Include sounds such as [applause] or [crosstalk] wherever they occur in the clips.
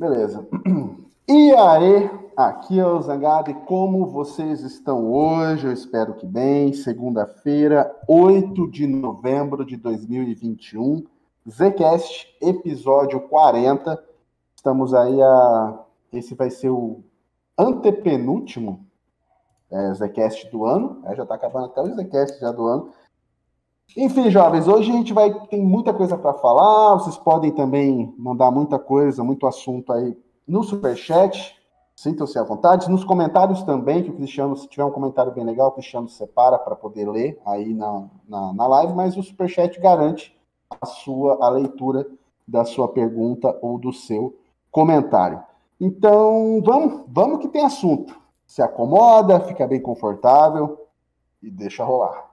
Beleza. E aí, aqui é o Zangado, e como vocês estão hoje? Eu espero que bem. Segunda-feira, 8 de novembro de 2021, Zcast, episódio 40. Estamos aí a. Esse vai ser o antepenúltimo é, Zcast do ano. É, já está acabando até o Zcast já do ano. Enfim, jovens, hoje a gente vai tem muita coisa para falar. Vocês podem também mandar muita coisa, muito assunto aí no superchat. Sintam-se à vontade. Nos comentários também, que o Cristiano, se tiver um comentário bem legal, o Cristiano separa para poder ler aí na, na, na live, mas o superchat garante a sua a leitura da sua pergunta ou do seu comentário. Então, vamos, vamos que tem assunto. Se acomoda, fica bem confortável e deixa rolar.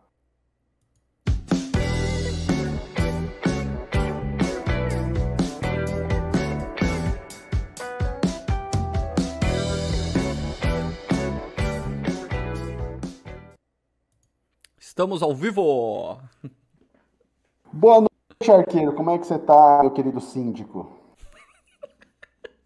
Estamos ao vivo! Boa noite, arqueiro. Como é que você tá, meu querido síndico?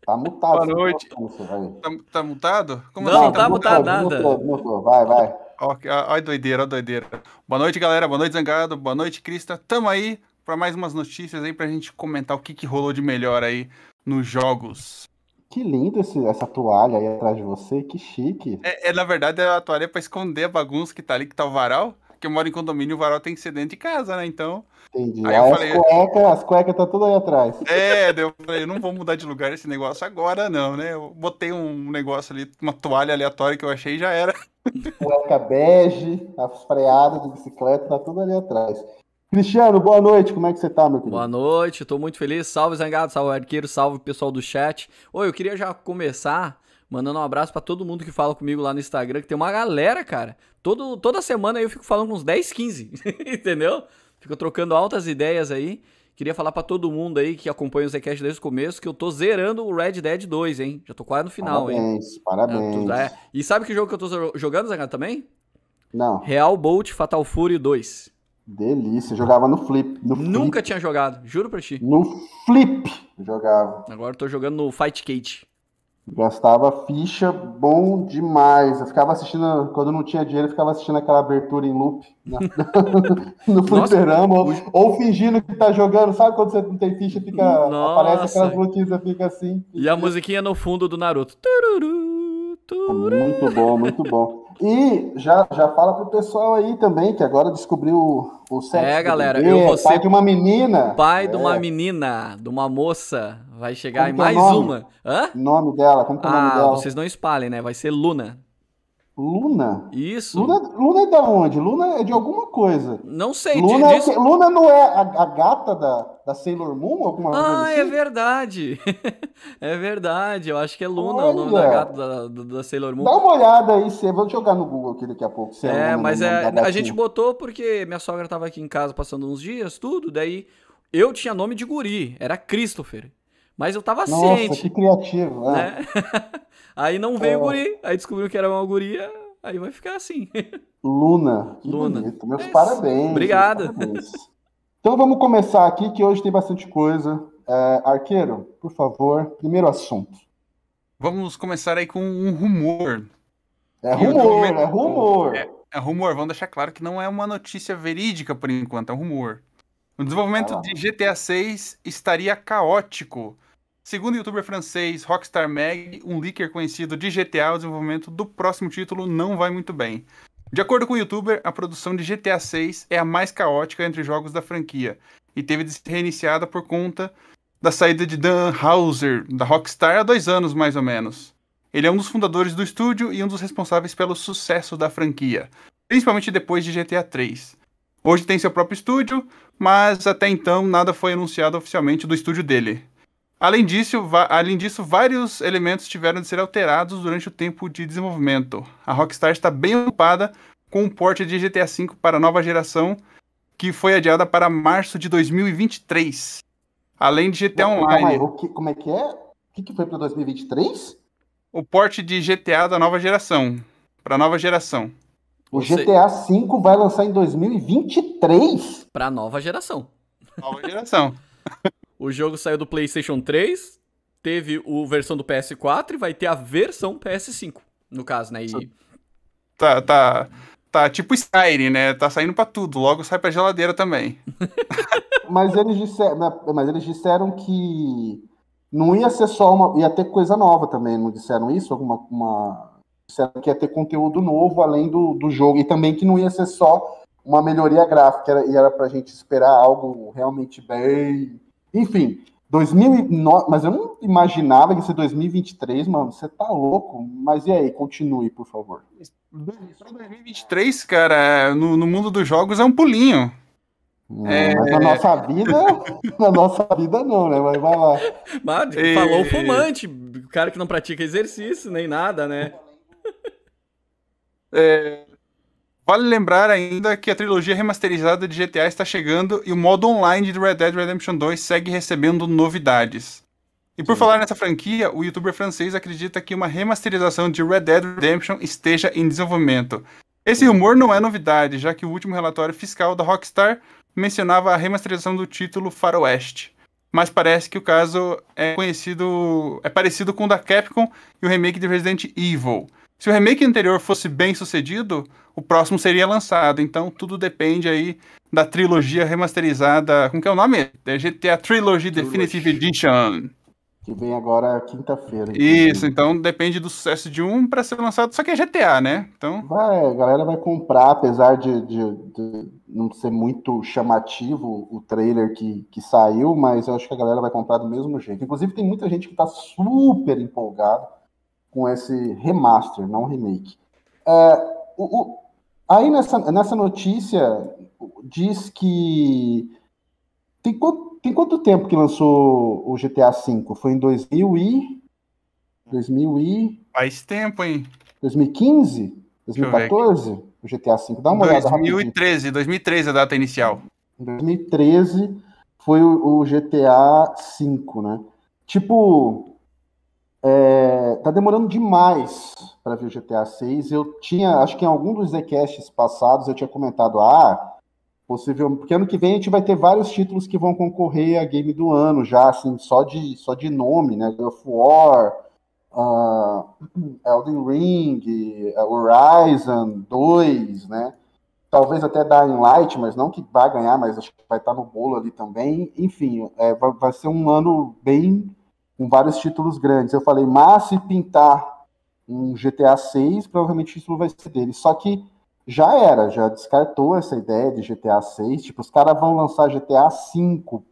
Tá mutado. Boa noite. Tá, tá, mutado? Como não, assim? tá, tá mutado nada. Mutou, mutou. Vai, vai. Olha doideira, olha doideira. Boa noite, galera. Boa noite, Zangado. Boa noite, Crista. Tamo aí para mais umas notícias aí pra gente comentar o que, que rolou de melhor aí nos jogos. Que lindo esse, essa toalha aí atrás de você, que chique. É, é na verdade, a toalha é pra esconder a bagunça que tá ali, que tá o varal porque eu moro em condomínio, o varal tem que ser dentro de casa, né? Então. Entendi. Aí, aí falei, as cuecas, as cuecas tá tudo aí atrás. É, eu falei, eu não vou mudar de lugar esse negócio agora, não, né? Eu botei um negócio ali, uma toalha aleatória que eu achei e já era. Cueca bege, as freadas de bicicleta, tá tudo ali atrás. Cristiano, boa noite, como é que você tá, meu querido? Boa noite, tô muito feliz. Salve Zangado, salve Arqueiro, salve pessoal do chat. Oi, eu queria já começar mandando um abraço para todo mundo que fala comigo lá no Instagram, que tem uma galera, cara. Todo, toda semana eu fico falando com uns 10, 15, [laughs] entendeu? Fico trocando altas ideias aí. Queria falar para todo mundo aí que acompanha o Zcast desde o começo que eu tô zerando o Red Dead 2, hein? Já tô quase no final, parabéns, hein? Parabéns, parabéns. É. E sabe que jogo que eu tô jogando, Zé, também? Não. Real Bolt Fatal Fury 2. Delícia, jogava no flip. No Nunca flip. tinha jogado, juro pra ti. No flip jogava. Agora eu tô jogando no Fight Cage. Gastava ficha bom demais. Eu ficava assistindo, quando não tinha dinheiro, eu ficava assistindo aquela abertura em loop né? [laughs] no fliperama, ou, ou, fingindo que tá jogando. Sabe quando você não tem ficha, fica, Nossa. aparece aquelas notícias, fica assim. E a musiquinha no fundo do Naruto. Tururu, tururu. Muito bom, muito bom. E já, já fala pro pessoal aí também, que agora descobriu o, sexo. É, galera, bebê, eu vou ser pai de uma menina. Pai é. de uma menina, de uma moça. Vai chegar é mais uma. Hã? Nome dela, como que é o nome ah, dela? vocês não espalhem, né? Vai ser Luna. Luna? Isso. Luna, Luna é da onde? Luna é de alguma coisa. Não sei. Luna, é, Luna não é a, a, gata da, da Sailor Moon? Alguma ah, coisa assim? é verdade. [laughs] é verdade. Eu acho que é Luna Olha. o nome da gata da, da, Sailor Moon. Dá uma olhada aí. Você... Vou jogar no Google aqui daqui a pouco. é, é mas é, a gente botou porque minha sogra tava aqui em casa passando uns dias, tudo. Daí eu tinha nome de guri. Era Christopher. Mas eu tava Nossa, ciente. que criativo, né? né? [laughs] aí não veio o guri, aí descobriu que era uma guria, aí vai ficar assim. Luna, que Luna. bonito. Meus é parabéns. Obrigado. Meus parabéns. Então vamos começar aqui, que hoje tem bastante coisa. É, Arqueiro, por favor, primeiro assunto. Vamos começar aí com um rumor. É rumor, é rumor. É, é rumor, vamos deixar claro que não é uma notícia verídica por enquanto, é um rumor. O desenvolvimento de GTA 6 estaria caótico. Segundo o youtuber francês Rockstar Mag, um leaker conhecido de GTA, o desenvolvimento do próximo título não vai muito bem. De acordo com o youtuber, a produção de GTA 6 é a mais caótica entre jogos da franquia e teve de ser reiniciada por conta da saída de Dan Houser, da Rockstar, há dois anos mais ou menos. Ele é um dos fundadores do estúdio e um dos responsáveis pelo sucesso da franquia, principalmente depois de GTA 3. Hoje tem seu próprio estúdio, mas até então nada foi anunciado oficialmente do estúdio dele. Além disso, além disso, vários elementos tiveram de ser alterados durante o tempo de desenvolvimento. A Rockstar está bem ocupada com o porte de GTA V para a nova geração, que foi adiada para março de 2023. Além de GTA Online. o que, como é que é? O que, que foi para 2023? O porte de GTA da nova geração. Para a nova geração. O GTA V vai lançar em 2023? Pra nova geração. Nova geração. [laughs] o jogo saiu do PlayStation 3, teve o versão do PS4 e vai ter a versão PS5, no caso, né? E... Tá, tá, tá tipo Skyrim, né? Tá saindo pra tudo, logo sai pra geladeira também. [laughs] mas, eles disseram, né, mas eles disseram que não ia ser só uma. ia ter coisa nova também, não disseram isso? Alguma. Uma, disseram que ia ter conteúdo novo além do, do jogo, e também que não ia ser só uma melhoria gráfica, era, e era pra gente esperar algo realmente bem. Enfim, 2009, mas eu não imaginava que ia ser 2023, mano. Você tá louco? Mas e aí, continue, por favor. 2023, cara, no, no mundo dos jogos é um pulinho. É... Mas na nossa vida, [laughs] na nossa vida não, né? Mas vai lá. Mas, falou fumante, o cara que não pratica exercício nem nada, né? É, Vale lembrar ainda que a trilogia remasterizada de GTA está chegando e o modo online de Red Dead Redemption 2 segue recebendo novidades. E por Sim. falar nessa franquia, o youtuber francês acredita que uma remasterização de Red Dead Redemption esteja em desenvolvimento. Esse rumor não é novidade, já que o último relatório fiscal da Rockstar mencionava a remasterização do título Faroeste. Mas parece que o caso é conhecido, é parecido com o da Capcom e o remake de Resident Evil. Se o remake anterior fosse bem sucedido, o próximo seria lançado. Então tudo depende aí da trilogia remasterizada. Como que é o nome? É GTA Trilogy. Definitive Edition. Que vem agora quinta-feira. Isso, então depende do sucesso de um para ser lançado. Só que é GTA, né? Então. Vai, a galera vai comprar, apesar de, de, de, não ser muito chamativo o trailer que, que saiu, mas eu acho que a galera vai comprar do mesmo jeito. Inclusive, tem muita gente que está super empolgado com esse remaster, não remake. É, o, o, aí nessa, nessa notícia diz que tem quanto, tem quanto tempo que lançou o GTA V? Foi em 2000 e 2000 e faz tempo, hein? 2015, 2014, o GTA V. Dá uma 2013, olhada 2013, 2013 a data inicial. Em 2013 foi o, o GTA V, né? Tipo, é, tá demorando demais para ver o GTA 6. Eu tinha, acho que em algum dos Zcasts passados eu tinha comentado, ah, possível, porque ano que vem a gente vai ter vários títulos que vão concorrer a game do ano já, assim, só de, só de nome, né? God of War, uh, [clears throat] Elden Ring, Horizon 2, né? Talvez até Dying Light, mas não que vai ganhar, mas acho que vai estar no bolo ali também. Enfim, é, vai, vai ser um ano bem com vários títulos grandes. Eu falei, mas se pintar um GTA 6, provavelmente isso vai ser dele. Só que já era, já descartou essa ideia de GTA 6. Tipo, os caras vão lançar GTA 5,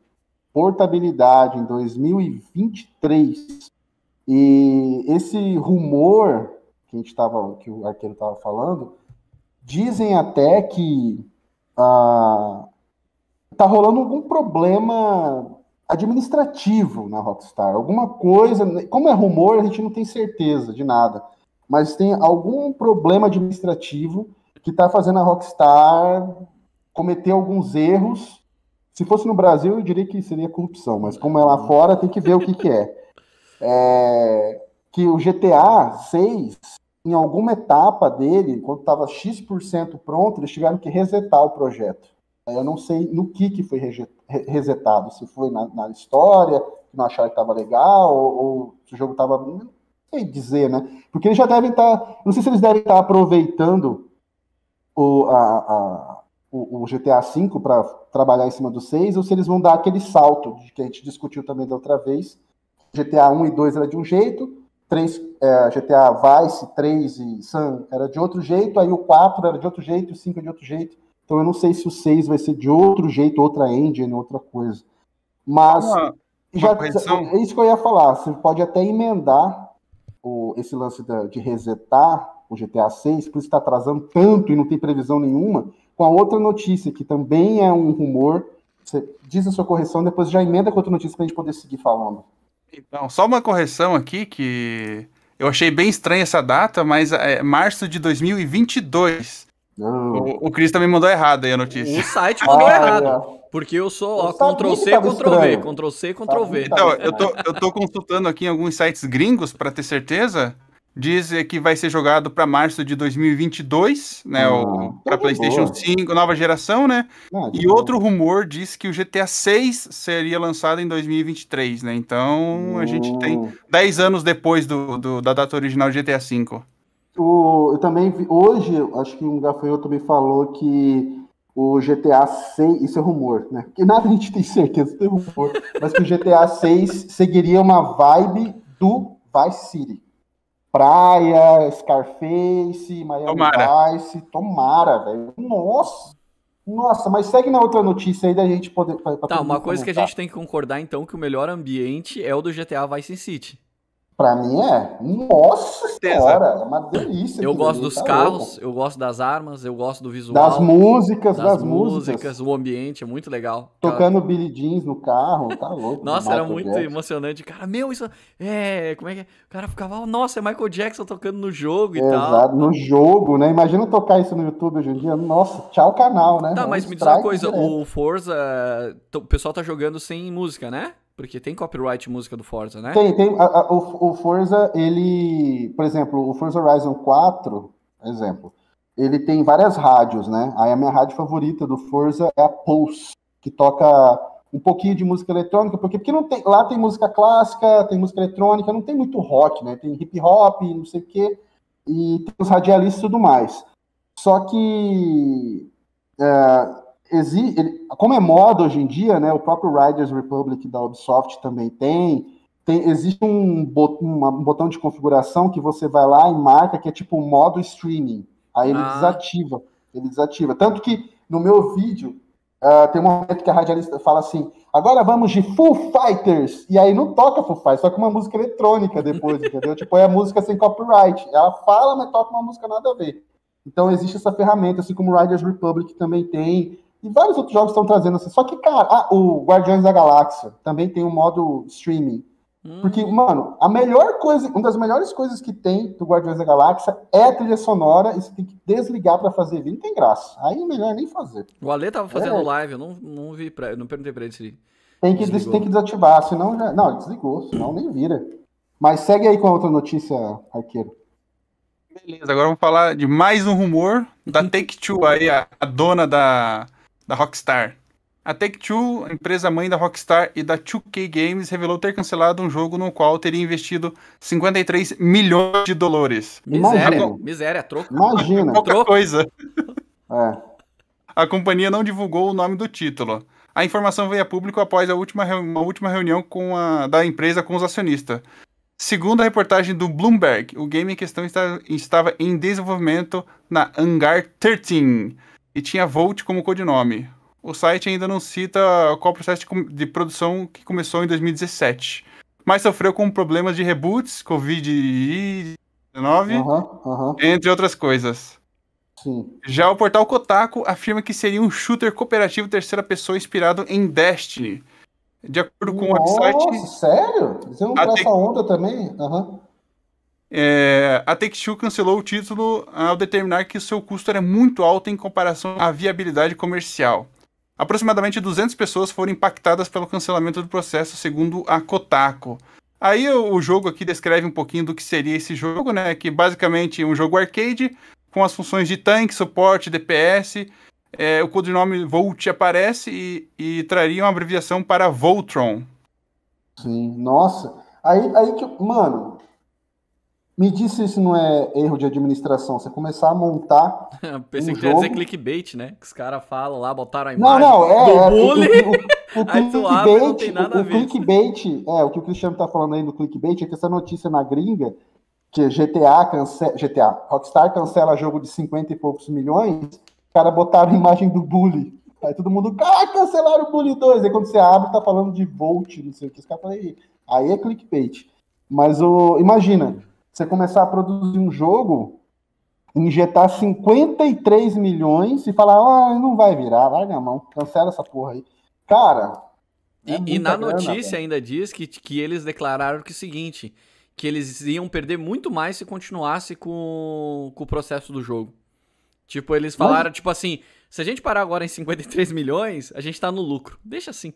portabilidade em 2023. E esse rumor que a gente tava, que o arqueiro estava falando, dizem até que ah, tá rolando algum problema administrativo na Rockstar, alguma coisa, como é rumor, a gente não tem certeza de nada, mas tem algum problema administrativo que está fazendo a Rockstar cometer alguns erros. Se fosse no Brasil, eu diria que seria corrupção, mas como é lá fora, tem que ver o que, que é. é. Que o GTA 6, em alguma etapa dele, quando estava X% pronto, eles tiveram que resetar o projeto. Eu não sei no que, que foi resetado, se foi na, na história, que não acharam que estava legal, ou, ou, se o jogo estava. Não sei dizer, né? Porque eles já devem estar. Tá, não sei se eles devem estar tá aproveitando o, a, a, o, o GTA V para trabalhar em cima do 6, ou se eles vão dar aquele salto que a gente discutiu também da outra vez. GTA 1 e 2 era de um jeito, 3, é, GTA Vice, 3 e Sun era de outro jeito, aí o 4 era de outro jeito, o 5 é de outro jeito. Então eu não sei se o 6 vai ser de outro jeito, outra engine, outra coisa. Mas uma, já, uma é isso que eu ia falar. Você pode até emendar o, esse lance da, de resetar o GTA 6, por isso está atrasando tanto e não tem previsão nenhuma, com a outra notícia, que também é um rumor. Você diz a sua correção, depois já emenda com outra notícia para a gente poder seguir falando. Então, só uma correção aqui que eu achei bem estranha essa data, mas é março de 2022. O, o Cris também mandou errado aí a notícia. O site mandou ah, errado. É. Porque eu sou ó, Ctrl C, Ctrl V, Ctrl C, Ctrl V. Então, eu tô, eu tô consultando aqui em alguns sites gringos para ter certeza. diz que vai ser jogado para março de 2022, né? Ah, para PlayStation boa. 5, nova geração, né? Ah, e outro rumor diz que o GTA 6 seria lançado em 2023, né? Então a gente tem 10 anos depois do, do da data original do GTA 5. O, eu também vi, hoje, acho que um gafanhoto me falou que o GTA 6, isso é rumor, né? Que nada a gente tem certeza, é rumor, mas que o GTA 6 seguiria uma vibe do Vice City. Praia, Scarface, Miami tomara. Vice, tomara, velho. Nossa! Nossa, mas segue na outra notícia aí da gente poder. tá, uma coisa comentar. que a gente tem que concordar então que o melhor ambiente é o do GTA Vice City. Pra mim é. Nossa senhora, é uma delícia. Eu gosto dos tá carros, louco. eu gosto das armas, eu gosto do visual. Das músicas, das, das músicas. músicas. O ambiente é muito legal. Tocando Billy Jeans no carro, tá louco. nossa, era muito Jackson. emocionante. Cara, meu, isso é. Como é que é? O cara ficava, nossa, é Michael Jackson tocando no jogo e Exato, tal. no jogo, né? Imagina tocar isso no YouTube hoje em dia. Nossa, tchau canal, né? Tá, mas me diz uma coisa, direto. o Forza, o pessoal tá jogando sem música, né? Porque tem copyright música do Forza, né? Tem, tem. A, a, o, o, Forza, ele. Por exemplo, o Forza Horizon 4, exemplo, ele tem várias rádios, né? Aí a minha rádio favorita do Forza é a Pulse, que toca um pouquinho de música eletrônica, porque, porque não tem, lá tem música clássica, tem música eletrônica, não tem muito rock, né? Tem hip hop, não sei o quê, e tem os radialistas e tudo mais. Só que. É, ele, como é moda hoje em dia, né, o próprio Riders Republic da Ubisoft também tem, tem existe um, bot, um, botão de configuração que você vai lá e marca que é tipo modo streaming. Aí ele ah. desativa, ele desativa. Tanto que no meu vídeo uh, tem um momento que a radialista fala assim: agora vamos de Full Fighters. E aí não toca Full Fighters, só que uma música eletrônica depois, entendeu? Tipo, é a música sem copyright. Ela fala, mas toca uma música nada a ver. Então existe essa ferramenta, assim como o Riders Republic também tem. E vários outros jogos estão trazendo assim. Só que, cara, ah, o Guardiões da Galáxia também tem um modo streaming. Hum. Porque, mano, a melhor coisa, uma das melhores coisas que tem do Guardiões da Galáxia é a trilha sonora e você tem que desligar para fazer vídeo. Não tem graça. Aí é melhor nem fazer. O Ale tava fazendo é. live, eu não, não vi, pra, não perguntei pra ele se tem que, tem que desativar, senão já. Não, desligou, senão nem vira. Mas segue aí com a outra notícia, arqueiro. Beleza, agora vamos falar de mais um rumor da [laughs] Take-Two aí, a, a dona da da Rockstar. A Take-Two, empresa mãe da Rockstar e da 2K Games, revelou ter cancelado um jogo no qual teria investido 53 milhões de dólares. Miséria, miséria, troco. Imagina. Pouca troco. coisa. [laughs] É. A companhia não divulgou o nome do título. A informação veio a público após a última, uma última reunião com a, da empresa com os acionistas. Segundo a reportagem do Bloomberg, o game em questão está, estava em desenvolvimento na Hangar 13, e tinha Volt como codinome. O site ainda não cita qual processo de, de produção que começou em 2017, mas sofreu com problemas de reboots, Covid-19, uhum, uhum. entre outras coisas. Sim. Já o portal Kotaku afirma que seria um shooter cooperativo terceira pessoa inspirado em Destiny. De acordo com Nossa, o website. Sério? Você não essa onda também? Uhum. É, a Take-Two cancelou o título ao determinar que seu custo era muito alto em comparação à viabilidade comercial. Aproximadamente 200 pessoas foram impactadas pelo cancelamento do processo, segundo a Kotaku. Aí o jogo aqui descreve um pouquinho do que seria esse jogo, né? Que basicamente é um jogo arcade com as funções de tanque, suporte, DPS. É, o codinome Volt aparece e, e traria uma abreviação para Voltron. Sim, nossa. Aí, aí que, mano, me diz se isso não é erro de administração. Você começar a montar. [laughs] Pensei um que jogo... ia dizer clickbait, né? Que os caras falam lá, botaram a imagem. Não, não, é. Do é bully. O, o, o, [laughs] clickbait, não tem nada o, a ver. clickbait, é, o que o Cristiano tá falando aí do clickbait é que essa notícia na gringa, que GTA cancela. GTA, Rockstar cancela jogo de 50 e poucos milhões, os caras botaram a imagem do bully. Aí todo mundo, ah, cancelaram o Bully 2. Aí quando você abre, tá falando de Volt, não sei o que. Os caras falam, aí é clickbait. Mas o, imagina, você começar a produzir um jogo, injetar 53 milhões e falar, ah, não vai virar, larga a mão, cancela essa porra aí. Cara. É e, e, na grana, notícia cara. ainda diz que, que eles declararam que é o seguinte: que eles iam perder muito mais se continuasse com, com o processo do jogo. Tipo, eles falaram, Mas... tipo assim, se a gente parar agora em 53 milhões, a gente tá no lucro. Deixa assim.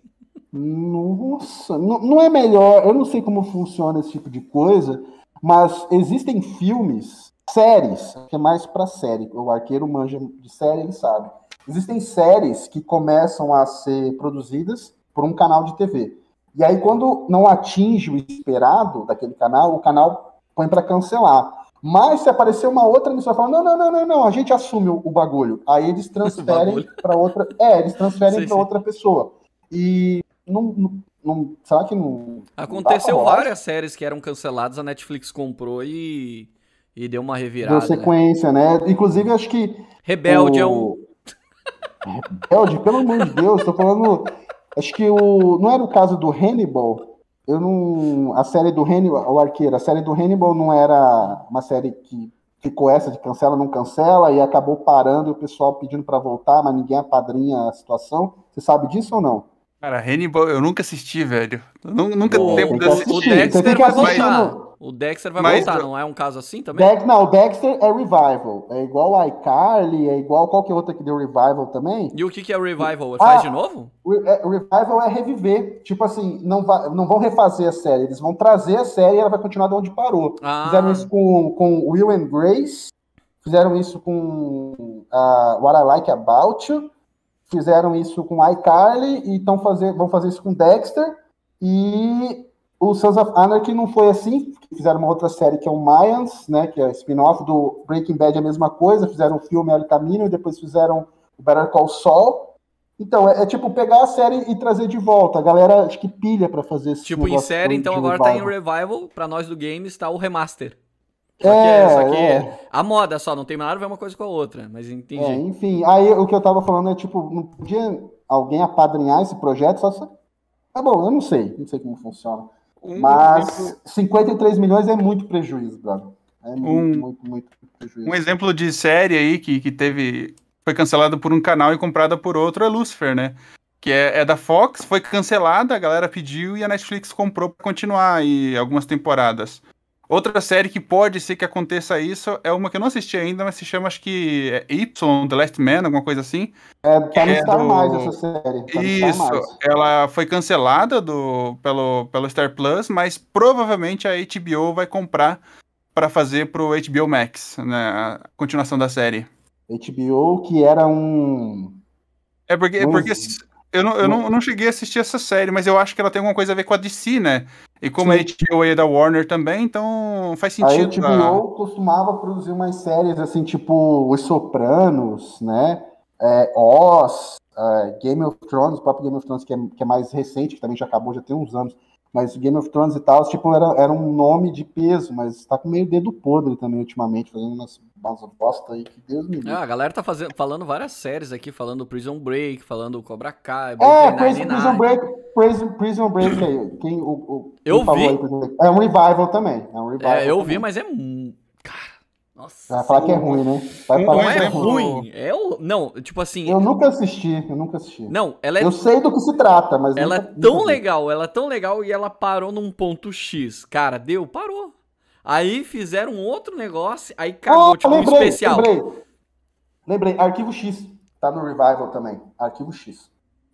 Nossa, não, não é melhor, eu não sei como funciona esse tipo de coisa, Mas existem filmes, séries, que é mais para série. O arqueiro manja de série, ele sabe. Existem séries que começam a ser produzidas por um canal de TV. E aí, quando não atinge o esperado daquele canal, o canal põe para cancelar. Mas se aparecer uma outra emissora falando, não, não, não, não, não, a gente assume o, o bagulho. Aí eles [laughs] transferem para outra. É, eles transferem para outra pessoa. E não, não, não, será que não. Aconteceu não várias séries que eram canceladas, a Netflix comprou e, e deu uma revirada. Deu sequência, né? né? Inclusive, acho que. Rebelde o... é um. [laughs] Rebelde, pelo amor de Deus, tô falando. Acho que o. Não era o caso do Hannibal eu não. A série do Hannibal, o Arqueiro, a série do Hannibal não era uma série que ficou essa de cancela, não cancela, e acabou parando e o pessoal pedindo para voltar, mas ninguém apadrinha a situação. Você sabe disso ou não? Cara, Hannibal eu nunca assisti, velho. Eu nunca Pô, tempo de assistir. O Dexter vai voltar. O Dexter vai Mas, voltar, não é um caso assim também? Dex, não, o Dexter é revival. É igual o iCarly, é igual qualquer outra que deu revival também. E o que, que é revival? Faz ah, de novo? O é, revival é reviver. Tipo assim, não, vai, não vão refazer a série, eles vão trazer a série e ela vai continuar de onde parou. Ah. Fizeram isso com, com Will and Grace, fizeram isso com uh, What I Like About You, fizeram isso com iCarly e tão fazer, vão fazer isso com Dexter. E o Sons of Anarchy não foi assim, fizeram uma outra série que é o Mayans, né, que é spin-off do Breaking Bad, a mesma coisa, fizeram o filme El Camino e depois fizeram o Better Call Saul. Então, é, é, tipo pegar a série e trazer de volta. A galera acho que pilha para fazer esse Tipo, em série, então agora revival. tá em revival, para nós do game está o remaster. Só é, que, é, só que é. a moda só, não tem nada a ver uma coisa com a outra, mas entendi. É, enfim, aí o que eu tava falando é, tipo, não podia alguém apadrinhar esse projeto, só... Tá bom, eu não sei, não sei como funciona. Um Mas exemplo... 53 milhões é muito prejuízo, brother. É muito, um, muito, muito prejuízo. Um exemplo de série aí que, que teve. Foi cancelada por um canal e comprada por outro é Lucifer, né? Que é, é da Fox, foi cancelada, a galera pediu e a Netflix comprou para continuar aí algumas temporadas. Outra série que pode ser que aconteça isso é uma que eu não assisti ainda, mas se chama acho que é Y, The Last Man, alguma coisa assim. É, tá no é Star do... Mais essa série. Tá isso, ela foi cancelada do, pelo, pelo Star Plus, mas provavelmente a HBO vai comprar para fazer pro HBO Max, né, a continuação da série. HBO que era um... É porque, um... porque eu, não, eu não, não cheguei a assistir essa série, mas eu acho que ela tem alguma coisa a ver com a DC, né? E como Sim. a HBO é da Warner também, então faz sentido. A HBO costumava produzir umas séries assim, tipo Os Sopranos, né? É, Oz, é, Game of Thrones, o próprio Game of Thrones, que é, que é mais recente, que também já acabou, já tem uns anos. Mas Game of Thrones e tal, tipo, era, era um nome de peso, mas tá com meio dedo podre também ultimamente, fazendo umas, umas bosta aí que Deus me livre. Ah, a galera tá fazendo, falando várias séries aqui, falando Prison Break, falando Cobra Kai, É, Prison, Prison Break, Prison, Prison Break aí. Quem, o, o, eu vi. Aí, é um revival também. É, um revival é eu também. vi, mas é. Cara, nossa. Vai falar que é ruim, né? Vai não é ruim. É o... Não, tipo assim. Eu nunca assisti, eu nunca assisti. Não, ela é. Eu sei do que se trata, mas. Ela nunca, é tão legal, ela é tão legal e ela parou num ponto X. Cara, deu, parou. Aí fizeram outro negócio, aí cagou, ah, tipo lembrei, um especial. Lembrei. Lembrei, Arquivo X. Tá no Revival também. Arquivo X.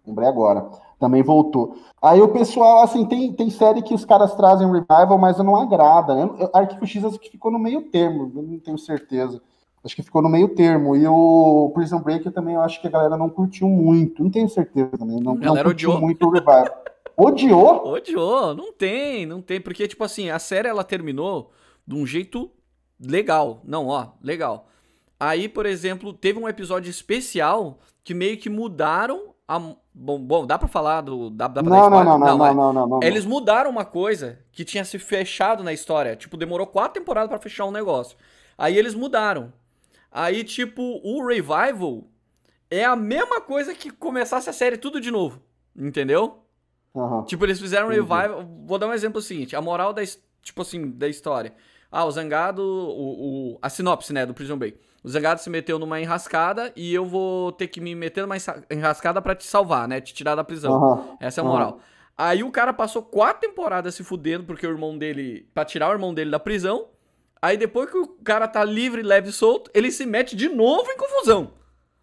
Lembrei agora. Também voltou. Aí o pessoal, assim, tem, tem série que os caras trazem revival, mas não agrada. Eu, Arquivo X acho que ficou no meio termo, eu não tenho certeza. Acho que ficou no meio termo. E o Prison Break também eu acho que a galera não curtiu muito. Não tenho certeza também. Não, não curtiu odiou. muito o revival. Odiou? Odiou, não tem, não tem. Porque, tipo assim, a série ela terminou de um jeito legal. Não, ó, legal. Aí, por exemplo, teve um episódio especial que meio que mudaram a, bom, bom, dá pra falar do. Dá, dá pra não, não, não, não, não, não, não, não, Eles mudaram uma coisa que tinha se fechado na história. Tipo, demorou quatro temporadas para fechar um negócio. Aí eles mudaram. Aí, tipo, o Revival é a mesma coisa que começasse a série tudo de novo. Entendeu? Uhum. Tipo, eles fizeram um revival. Vou dar um exemplo seguinte: a moral da, tipo assim, da história. Ah, o Zangado, o, o, a sinopse, né, do Prison Break. O Zangado se meteu numa enrascada e eu vou ter que me meter numa enrascada para te salvar, né? Te tirar da prisão. Uhum. Essa é a moral. Uhum. Aí o cara passou quatro temporadas se fudendo porque o irmão dele. pra tirar o irmão dele da prisão. Aí depois que o cara tá livre, leve e solto, ele se mete de novo em confusão.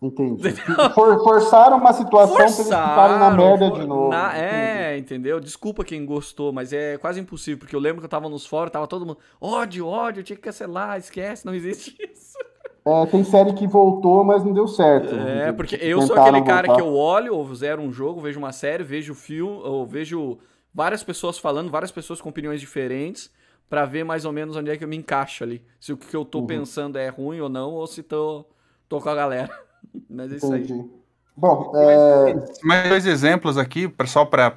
Entendi. For, forçaram uma situação forçaram, pra eles ficarem na merda for, de novo. Na, é, entendeu? Desculpa quem gostou, mas é quase impossível, porque eu lembro que eu tava nos fóruns, tava todo mundo, ódio, ódio, tinha que cancelar, esquece, não existe [laughs] isso. É, tem série que voltou, mas não deu certo. É, porque eu sou aquele cara voltar. que eu olho, ou zero um jogo, vejo uma série, vejo filme, ou vejo várias pessoas falando, várias pessoas com opiniões diferentes, para ver mais ou menos onde é que eu me encaixo ali. Se o que eu tô uhum. pensando é ruim ou não, ou se tô, tô com a galera. [laughs] Mas é isso Entendi. aí. Bom, é... mais dois exemplos aqui, só para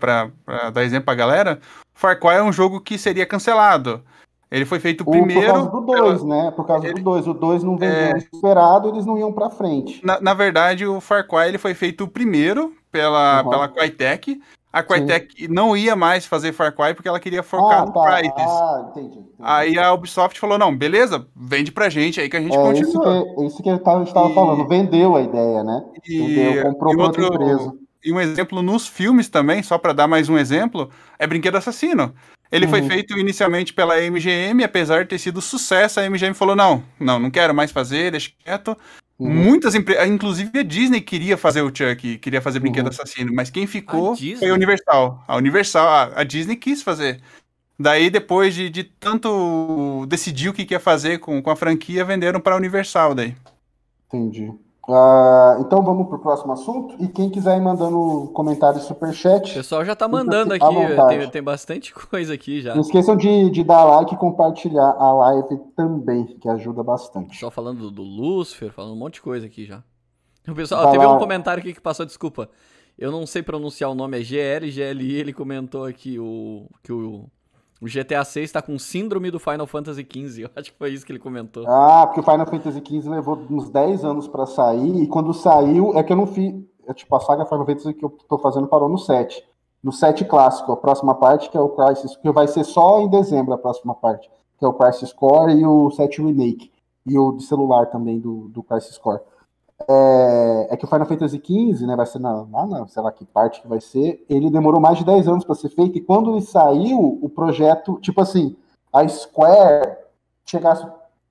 dar exemplo pra galera. Far Cry é um jogo que seria cancelado. Ele foi feito o primeiro. Por causa do 2, pela... né? Por causa ele... do 2. O 2 não vendeu é... esperado, eles não iam para frente. Na, na, verdade, o Far Cry ele foi feito primeiro pela, uhum. pela Crytek. A Crytek Sim. não ia mais fazer Far Cry porque ela queria focar ah, no tá. Prizes. Ah, entendi, entendi, Aí a Ubisoft falou: não, beleza, vende pra gente aí que a gente é, continua. Isso que, isso que a gente estava e... falando, vendeu a ideia, né? E... Vendeu, comprou e outro, outra empresa. E um exemplo nos filmes também, só para dar mais um exemplo, é Brinquedo Assassino. Ele uhum. foi feito inicialmente pela MGM, apesar de ter sido sucesso, a MGM falou: não, não, não quero mais fazer, deixa quieto. Uhum. Muitas empresas, inclusive a Disney queria fazer o Chuck, queria fazer Brinquedo uhum. Assassino, mas quem ficou a foi a Universal. A Universal, a, a, Disney quis fazer. Daí, depois de, de tanto decidir o que ia fazer com, com a franquia, venderam para a Universal daí. Entendi. Uh, então vamos para o próximo assunto. E quem quiser ir mandando comentário superchat. O pessoal já está mandando aqui, tem, tem, bastante [laughs] coisa aqui já. Não esqueçam de, de, dar like e compartilhar a live também, que ajuda bastante. Só falando do, do Lucifer, falando um monte de coisa aqui já. O pessoal, ó, teve lá. um comentário aqui que passou, desculpa. Eu não sei pronunciar o nome, é GL, GLI, ele comentou aqui o, que o o GTA 6 está com síndrome do Final Fantasy XV. [laughs] Eu acho que foi isso que ele comentou. Ah, porque o Final Fantasy XV levou uns 10 anos para sair, e quando saiu, é que eu não fiz. É, tipo, a saga Final Fantasy que eu tô fazendo parou no 7. No 7 clássico, a próxima parte, que é o Crisis, que vai ser só em dezembro a próxima parte, que é o Crisis Core e o 7 Remake. E o de celular também do, do Crisis Core é, é, que o Final Fantasy XV, né, vai ser na, lá na, sei lá que parte que vai ser, ele demorou mais de 10 anos para ser feito, e quando ele saiu, o projeto, tipo assim, a Square chegasse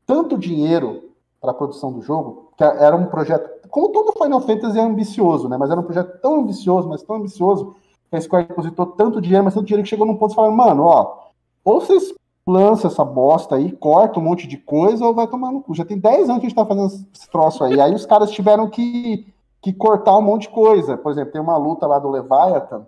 tanto dinheiro para a produção do jogo, que era um projeto, como todo Final Fantasy é ambicioso, né, mas era um projeto tão ambicioso, mas tão ambicioso, que a Square depositou tanto dinheiro, mas tanto dinheiro que chegou num ponto e falou, mano, ó, ou vocês lança essa bosta aí, corta um monte de coisa ou vai tomar no cu. Já tem 10 anos que a gente tá fazendo esse troço aí. Aí os caras tiveram que, que cortar um monte de coisa. Por exemplo, tem uma luta lá do Leviathan,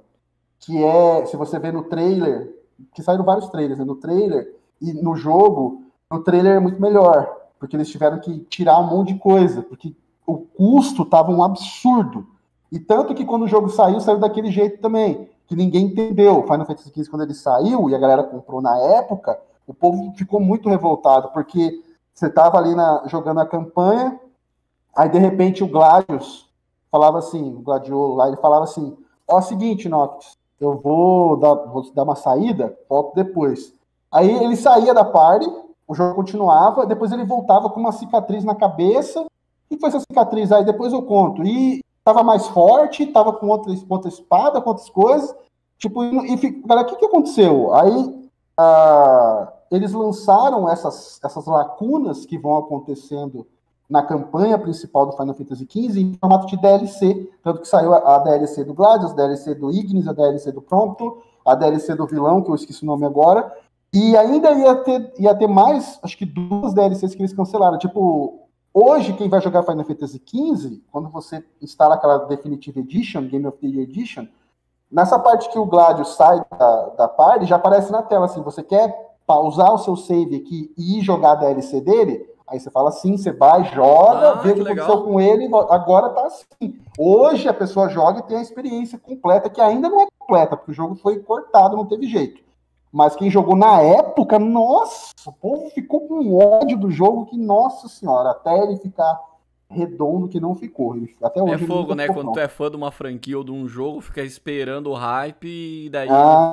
que é, se você vê no trailer, que saíram vários trailers, né? no trailer e no jogo, no trailer é muito melhor, porque eles tiveram que tirar um monte de coisa, porque o custo tava um absurdo. E tanto que quando o jogo saiu, saiu daquele jeito também, que ninguém entendeu. Final Fantasy XV, quando ele saiu e a galera comprou na época, o povo ficou muito revoltado, porque você estava ali na, jogando a campanha, aí de repente o Gladius falava assim, o Gladiolo lá, ele falava assim, ó, é seguinte, Nox, eu vou dar, vou dar uma saída, volto depois. Aí ele saía da party, o jogo continuava, depois ele voltava com uma cicatriz na cabeça, e foi essa cicatriz aí, depois eu conto. E tava mais forte, tava com outra, outra espada, com outras coisas, tipo, e, e galera, o que que aconteceu? Aí, a, eles lançaram essas, essas lacunas que vão acontecendo na campanha principal do Final Fantasy XV em formato de DLC, tanto que saiu a, a DLC do Gladius, a DLC do Ignis, a DLC do Prompto, a DLC do vilão, que eu esqueci o nome agora, e ainda ia ter, ia ter mais, acho que duas DLCs que eles cancelaram. Tipo, hoje, quem vai jogar Final Fantasy XV, quando você instala aquela Definitive Edition, Game of the Year Edition, nessa parte que o Gladius sai da, da party, já aparece na tela assim, você quer pausar o seu save aqui e ir jogar a DLC dele, aí você fala assim, você vai, joga, ah, vê o que, que aconteceu com ele, agora tá assim. Hoje a pessoa joga e tem a experiência completa, que ainda não é completa, porque o jogo foi cortado, não teve jeito. Mas quem jogou na época, nossa, o povo ficou com ódio do jogo que, nossa senhora, até ele ficar redondo que não ficou. Até hoje é fogo, né? Quando tu é fã de uma franquia ou de um jogo, fica esperando o hype e daí. Ah,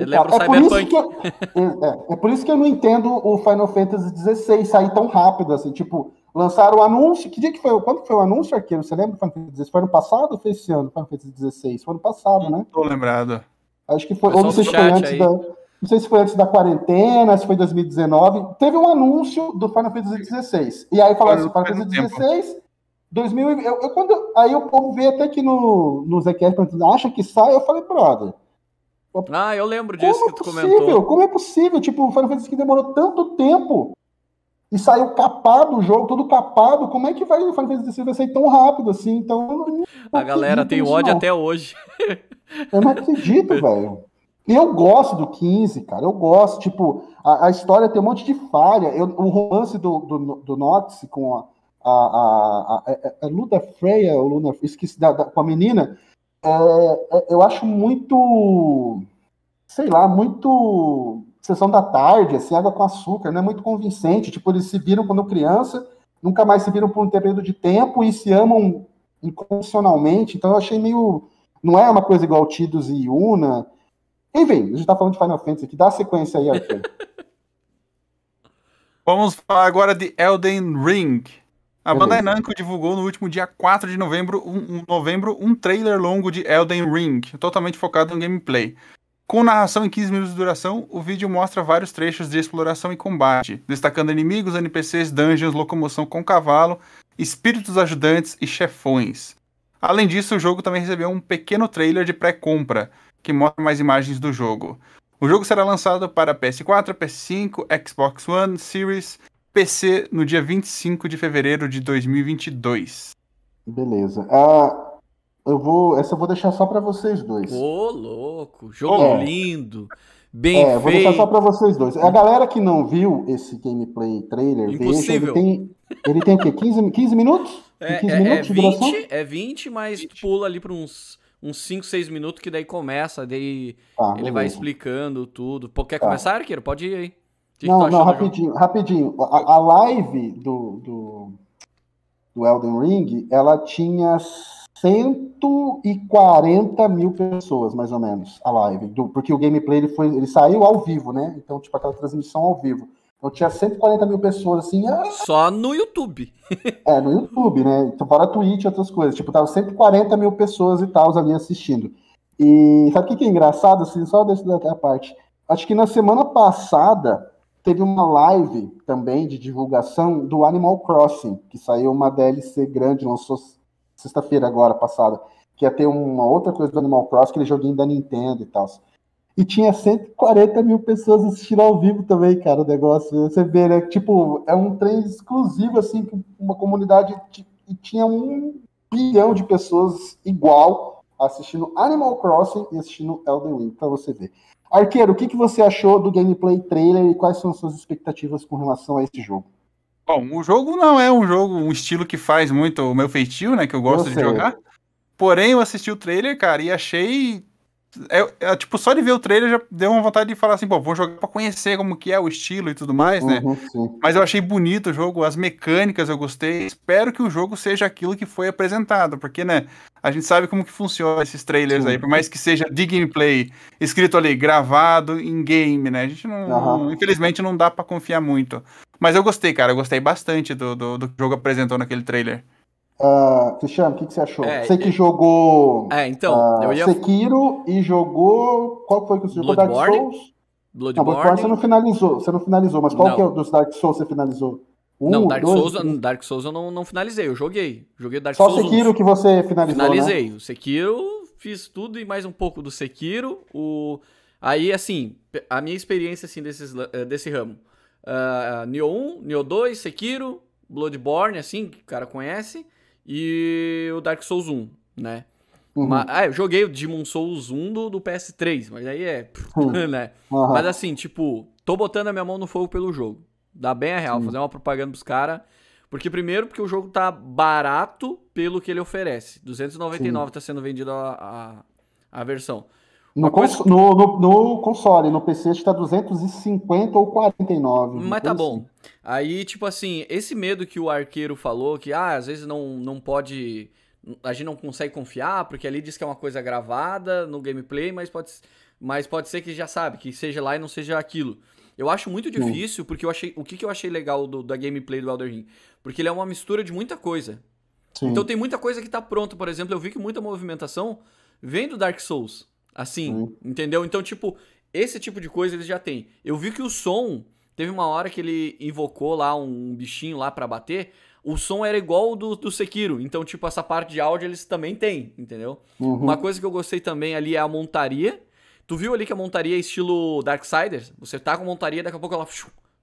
é lembra o é Cyberpunk. Por eu, é, é, por isso que eu não entendo o Final Fantasy XVI sair tão rápido, assim, tipo. Lançaram o anúncio. Que dia que foi? Quando foi o anúncio, Arqueiro? Você lembra do Final Fantasy XVI? Foi ano passado ou foi esse ano? Final Fantasy XVI? Foi ano passado, né? Tô lembrado. Acho que foi. Ou não sei se foi antes aí. da. Não sei se foi antes da quarentena, se foi 2019. Teve um anúncio do Final Fantasy XVI. E aí falaram assim: Final Fantasy XVI 2000, eu, eu, quando, aí o povo vê até que no, no Zcast acha que sai, eu falei, brother. Ah, eu lembro disso como que tu é possível? comentou. Como é possível? Tipo, o Final Fantasy que demorou tanto tempo e saiu capado o jogo, todo capado. Como é que vai, o Final Fantasy vai sair tão rápido assim? Então, eu não, A galera tem ódio não. até hoje. Eu não acredito, [laughs] velho. Eu gosto do 15, cara. Eu gosto. Tipo, a, a história tem um monte de falha. Eu, o romance do, do, do Nox com a, a, a, a, a Luda Freya, ou Luna, esqueci, da, da, com a menina, é, é, eu acho muito, sei lá, muito sessão da tarde, assim, água com açúcar, não é muito convincente. Tipo, eles se viram quando criança, nunca mais se viram por um período de tempo e se amam incondicionalmente. Então eu achei meio. Não é uma coisa igual Tidus e Yuna. Enfim, a gente tá falando de Final Fantasy aqui. Dá a sequência aí, Arthur. [laughs] Vamos falar agora de Elden Ring. A Bandai Namco divulgou no último dia 4 de novembro um, um, novembro um trailer longo de Elden Ring, totalmente focado em gameplay. Com narração em 15 minutos de duração, o vídeo mostra vários trechos de exploração e combate, destacando inimigos, NPCs, dungeons, locomoção com cavalo, espíritos ajudantes e chefões. Além disso, o jogo também recebeu um pequeno trailer de pré-compra, que mostra mais imagens do jogo. O jogo será lançado para PS4, PS5, Xbox One, Series, PC no dia 25 de fevereiro de 2022. Beleza. Uh, eu vou, essa eu vou deixar só para vocês dois. Ô, louco, jogo é. lindo, bem é, feito. vou deixar só para vocês dois. A galera que não viu esse gameplay trailer, Impossível. veja, ele tem, ele tem o quê? 15, 15 minutos? É, 15 é, minutos é, de duração? 20, é 20, mas 20. pula ali para uns uns 5, 6 minutos que daí começa, daí Tá, ele vai explicando tudo. Pô, quer Tá. começar, Arqueiro? Pode ir aí. Que que Não, tu não, do jogo? rapidinho, rapidinho. A, a live do, do, do Elden Ring, ela tinha 140 mil pessoas, mais ou menos, a live. Do, porque o gameplay ele foi, ele saiu ao vivo, né? Então, tipo, aquela transmissão ao vivo. Então tinha 140 mil pessoas, assim, ah, Só no YouTube. [laughs] é, no YouTube, né? Então, fora Twitch e outras coisas. Tipo, tava 140 mil pessoas e tal ali assistindo. E sabe o que, que é engraçado, assim, só dessa da parte? Acho que na semana passada teve uma live também de divulgação do Animal Crossing, que saiu uma DLC grande, lançou sexta-feira agora, passada, que ia ter uma outra coisa do Animal Crossing, aquele joguinho da Nintendo e tal. E tinha 140 mil pessoas assistindo ao vivo também, cara, o negócio. Você vê, né? Tipo, é um trem exclusivo, assim, com uma comunidade. E tinha um bilhão de pessoas igual assistindo Animal Crossing e assistindo Elden Ring, pra você ver. Arqueiro, o que, que você achou do gameplay trailer e quais são as suas expectativas com relação a esse jogo? Bom, o jogo não é um jogo, um estilo que faz muito o meu feitio, né? Que eu gosto Eu de jogar. Porém, eu assisti o trailer, cara, e achei. É, é, tipo, só de ver o trailer já deu uma vontade de falar assim, pô, vou jogar pra conhecer como que é o estilo e tudo mais, né? Uhum, sim. Mas eu achei bonito o jogo, as mecânicas eu gostei. Espero que o jogo seja aquilo que foi apresentado, porque, né, a gente sabe como que funciona esses trailers Sim. aí, por mais que seja de gameplay, escrito ali, gravado em game, né? A gente não, Aham. infelizmente não dá pra confiar muito. Mas eu gostei, cara, eu gostei bastante do, do, do que o jogo apresentou naquele trailer. Ah, Cristiano, o que, que você achou? É, você que jogou É, então, ah, eu ia. Sekiro e jogou. Qual foi que você jogou? Dark Bloodborne? Souls? Não, Bloodborne. Bloodborne você não finalizou. Você não finalizou, mas qual Não. que é o dos Dark Souls você finalizou? Um, Não, Dark dois, Souls? Dark Souls eu não, não finalizei, eu joguei. Joguei Dark Só Souls 1. Sekiro que você finalizou, né? Finalizei. O Sekiro, fiz tudo e mais um pouco do Sekiro. O... Aí, assim, a minha experiência assim, desses, eh, desse ramo. Uh, Nioh 1, Nioh 2, Sekiro, Bloodborne, assim, que o cara conhece. E o Dark Souls 1, né? Uhum. Ma- ah, eu joguei o Demon Souls 1 do, do PS3, mas aí é. Hum. [laughs] né? Aham. Mas assim, tipo, tô botando a minha mão no fogo pelo jogo. Dá bem a real, Sim. fazer uma propaganda pros caras. Porque, primeiro, porque o jogo tá barato pelo que ele oferece. 299 tá sendo vendido a, a, a versão. No, Uma coisa- cons- no, no- no console, no PC está 250 ou 49. Mas tá bom. Aí, tipo assim, esse medo que o arqueiro falou, que ah, às vezes não, não pode. A gente não consegue confiar, porque ali diz que é uma coisa gravada no gameplay, mas pode, mas pode ser que já sabe, que seja lá e não seja aquilo. Eu acho muito difícil, porque eu achei. O que, que eu achei legal do, da gameplay do Elder Ring? Porque ele é uma mistura de muita coisa. Sim. Então tem muita coisa que tá pronta. Por exemplo, eu vi que muita movimentação vem do Dark Souls. Assim, Sim. entendeu? Então, tipo, esse tipo de coisa eles já têm. Eu vi que o som, teve uma hora que ele invocou lá um bichinho lá pra bater. o som era igual o do, do Sekiro. Então, tipo, essa parte de áudio eles também têm, entendeu? Uhum. Uma coisa que eu gostei também ali é a montaria. Tu viu ali que a montaria é estilo Darksiders? Você tá com montaria, daqui a pouco ela.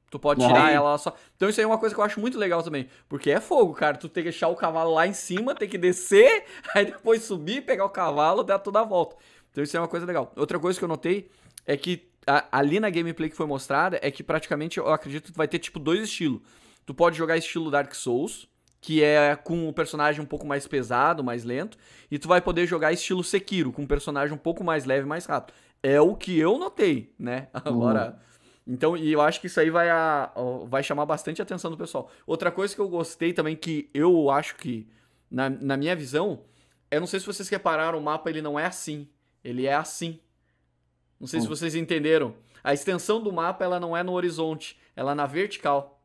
Tu pode tirar Aham. ela só. Então isso aí é uma coisa que eu acho muito legal também. Porque é fogo, cara. Tu tem que deixar o cavalo lá em cima, tem que descer, [laughs] aí depois subir, pegar o cavalo, dar toda a volta. Então isso é uma coisa legal. Outra coisa que eu notei é que a- ali na gameplay que foi mostrada é que praticamente eu acredito que vai ter tipo dois estilos. Tu pode jogar estilo Dark Souls, que é com o personagem um pouco mais pesado, mais lento, e tu vai poder jogar estilo Sekiro, com um personagem um pouco mais leve, mais rápido. É o que eu notei, né? [laughs] Agora, então, e eu acho que isso aí vai, a- vai chamar bastante a atenção do pessoal. Outra coisa que eu gostei também, que eu acho que, na, na minha visão, eu não sei se vocês repararam, o mapa ele não é assim. Ele é assim. Não sei se Hum. vocês entenderam. A extensão do mapa, ela não é no horizonte, ela é na vertical.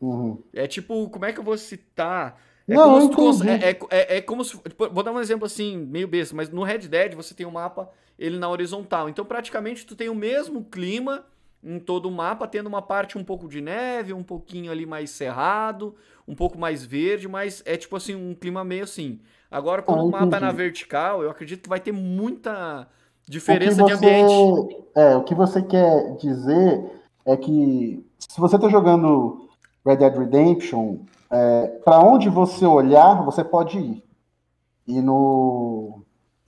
Uhum. É tipo, como é que eu vou citar? É Não, como se cons- é, é, é- é como se. tipo, Vou dar um exemplo assim, meio besta, mas no Red Dead você tem um mapa ele na horizontal. Então, praticamente, tu tem o mesmo clima em todo o mapa, tendo uma parte um pouco de neve, um pouquinho ali mais cerrado, um pouco mais verde, mas é tipo assim, um clima meio assim. Agora, quando Ah, o mapa é na vertical, eu acredito que vai ter muita diferença de você- ambiente. É, o que você quer dizer é que se você está jogando Red Dead Redemption, para onde você olhar, você pode ir. E no.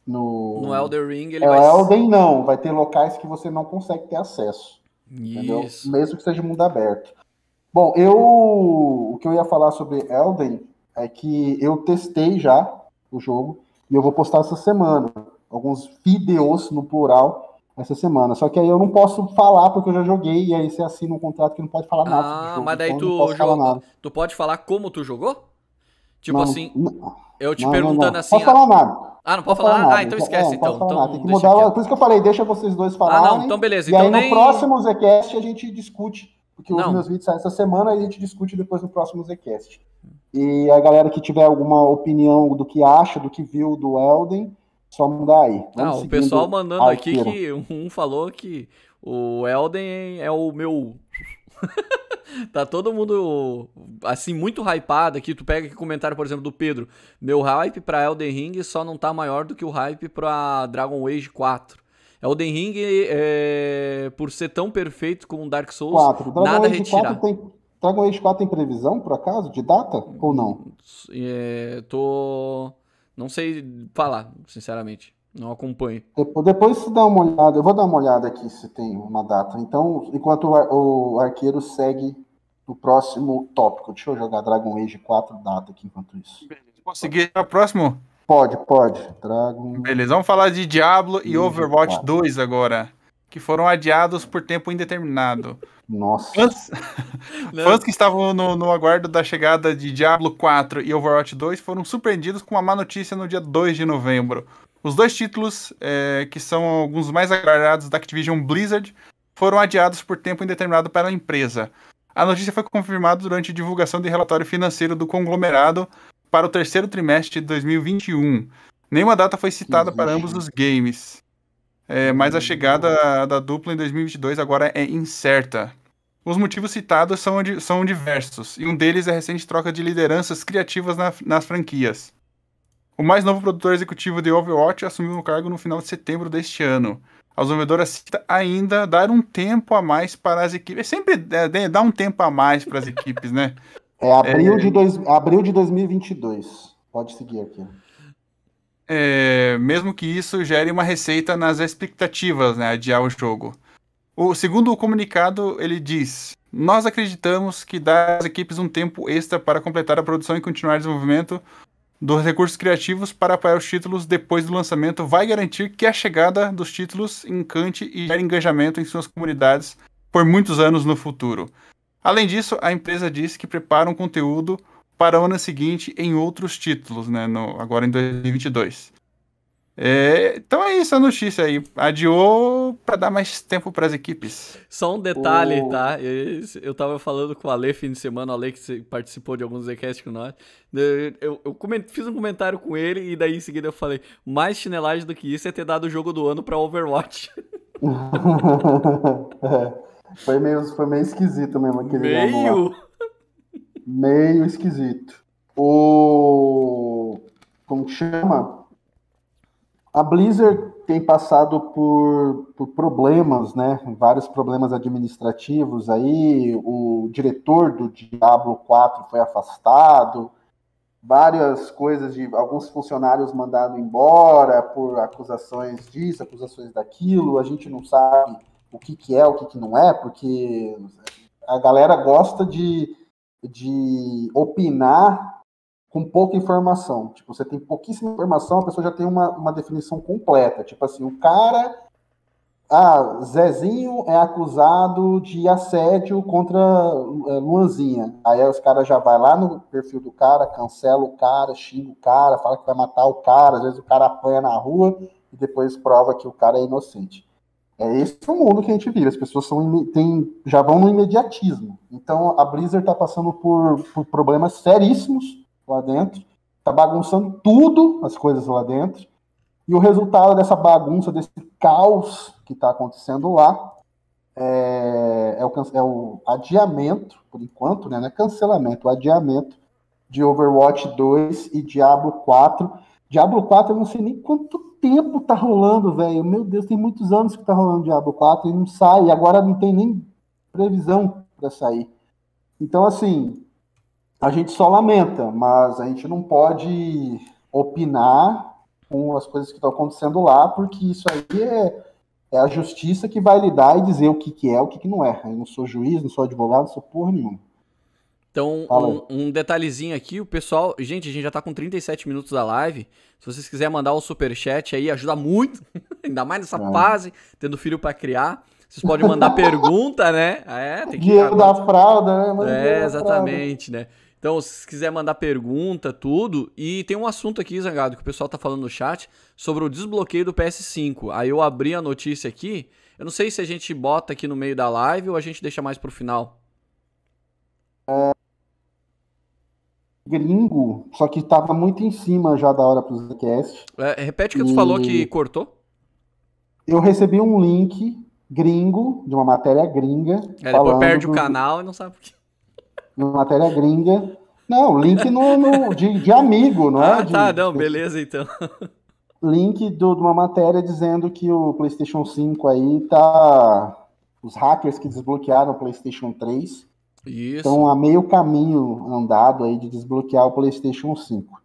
No, No Elder Ring, ele é, vai. Elden não, vai ter locais que você não consegue ter acesso. Mesmo que seja mundo aberto. Bom, eu o que eu ia falar sobre Elden é que eu testei já o jogo e eu vou postar essa semana alguns vídeos no plural essa semana. Só que aí eu não posso falar porque eu já joguei e aí você assina um contrato que não pode falar nada Ah, jogo. mas daí então não tu nada. Tu pode falar como tu jogou? Tipo Não, assim, não, eu te não, não, perguntando não. assim. Posso falar nada. Ah, não pode falar? nada. Ah, então esquece, É, então. então. Tem que mudar. quieto. Por isso que eu falei, deixa vocês dois Ah, falarem. não, então beleza. E Então aí nem. no próximo Zcast a gente discute, porque os Não. meus vídeos saem essa semana e a gente discute depois no próximo Zcast. E a galera que tiver alguma opinião do que acha, do que viu do Elden, só mandar aí. Ah, Vamos o pessoal mandando aqui que um falou que o Elden é o meu. [laughs] tá todo mundo assim muito hypado aqui. Tu pega aqui o comentário, por exemplo, do Pedro. Meu hype pra Elden Ring só não tá maior do que o hype pra Dragon Age 4. Elden Ring, é, por ser tão perfeito como Dark Souls, 4. Dragon nada Age retirar. 4 tem. Dragon Age 4 tem previsão, por acaso, de data? Ou não? É, tô. Não sei falar, sinceramente. Não acompanho. Depois, depois você dá uma olhada. Eu vou dar uma olhada aqui se tem uma data. Então, enquanto o, ar- o arqueiro segue o próximo tópico. Deixa eu jogar Dragon Age 4 data aqui enquanto isso. Para o próximo? Pode, pode. Dragon. Beleza, vamos falar de Diablo e Overwatch cara. 2 agora. Que foram adiados por tempo indeterminado. Nossa. Fãs, [laughs] fãs que estavam no, no aguardo da chegada de Diablo 4 e Overwatch 2 foram surpreendidos com uma má notícia no dia 2 de novembro. Os dois títulos, é, que são alguns mais aguardados da Activision Blizzard, foram adiados por tempo indeterminado para a empresa. A notícia foi confirmada durante a divulgação do relatório financeiro do conglomerado para o terceiro trimestre de 2021. Nenhuma data foi citada para ambos os games. É, mas a chegada da dupla em 2022 agora é incerta. Os motivos citados são, são diversos, e um deles é a recente troca de lideranças criativas na- nas franquias. O mais novo produtor executivo de Overwatch assumiu o cargo no final de setembro deste ano. A desenvolvedora cita ainda dar um tempo a mais para as equipes. Sempre é, dá um tempo a mais para as equipes, né? É abril, De dois, abril de 2022. Pode seguir aqui. É, mesmo que isso gere uma receita nas expectativas, né, adiar o jogo. O segundo o comunicado, ele diz: Nós acreditamos que dar às equipes um tempo extra para completar a produção e continuar o desenvolvimento dos recursos criativos para apoiar os títulos depois do lançamento vai garantir que a chegada dos títulos encante e gere engajamento em suas comunidades por muitos anos no futuro. Além disso, a empresa disse que prepara um conteúdo para o ano seguinte em outros títulos, né? no- agora em 2022. É, então é isso a notícia aí. Adiou para dar mais tempo para as equipes. Só um detalhe, O- tá? Esse- Eu tava falando com o Ale fim de semana, o Ale que participou de alguns Zcast com nós. Eu, eu- eu coment- fiz um comentário com ele e daí em seguida eu falei: mais chinelagem do que isso é ter dado o jogo do ano pra Overwatch. [laughs] É, foi, meio, foi meio esquisito mesmo aquele. Meio. Meio esquisito. o. Como que chama? A Blizzard tem passado por, por problemas, né? Vários problemas administrativos aí. O diretor do Diablo 4 foi afastado várias coisas de alguns funcionários mandados embora por acusações disso, acusações daquilo. A gente não sabe o que, que é, o que, que não é, porque a galera gosta de, de opinar com pouca informação. Tipo, você tem pouquíssima informação, a pessoa já tem uma, uma definição completa. Tipo assim, o cara ah, Zezinho é acusado de assédio contra é, Luanzinha. Aí os caras já vai lá no perfil do cara, cancela o cara, xinga o cara, fala que vai matar o cara, às vezes o cara apanha na rua e depois prova que o cara é inocente. É esse o mundo que a gente vive. As pessoas são, tem, já vão no imediatismo. Então a Blizzard está passando por, por problemas seríssimos lá dentro, está bagunçando tudo as coisas lá dentro. E o resultado dessa bagunça, desse caos que está acontecendo lá, é, é, o, é, o, adiamento, por enquanto, né, não é cancelamento, o adiamento de Overwatch 2 e Diablo 4. Diablo 4, eu não sei nem quanto tempo tá rolando, velho. Meu Deus, tem muitos anos que tá rolando Diablo 4 e não sai, agora não tem nem previsão para sair. Então, assim, a gente só lamenta, mas a gente não pode opinar com as coisas que estão acontecendo lá, porque isso aí é, é, a justiça que vai lidar e dizer o que, que é, o que, que não é. Eu não sou juiz, não sou advogado, não sou porra nenhuma. Então, um, um, detalhezinho aqui, o pessoal. Gente, a gente já tá com 37 minutos da live. Se vocês quiserem mandar o super chat aí, ajuda muito. [laughs] Ainda mais nessa é. fase, tendo filho para criar. Vocês podem mandar [laughs] pergunta, né? É, tem que. Dinheiro da fralda, né? é, exatamente, fralda. né? Então, se quiser mandar pergunta, tudo. E tem um assunto aqui, Zangado, que o pessoal tá falando no chat sobre o desbloqueio do PS5. Aí eu abri a notícia aqui. Eu não sei se a gente bota aqui no meio da live ou a gente deixa mais pro final. É... Gringo, só que tava muito em cima já da hora pro Zcast. É, repete o que e... tu falou que cortou. Eu recebi um link gringo, de uma matéria gringa. É, depois perde do... o canal e não sabe por quê matéria gringa. Não, link no, no de, de, amigo, não é? Ah, tá, não, beleza então. Link do, de uma matéria dizendo que o PlayStation 5 aí tá. Os hackers que desbloquearam o PlayStation 3 Isso. estão a meio caminho andado aí de desbloquear o PlayStation 5.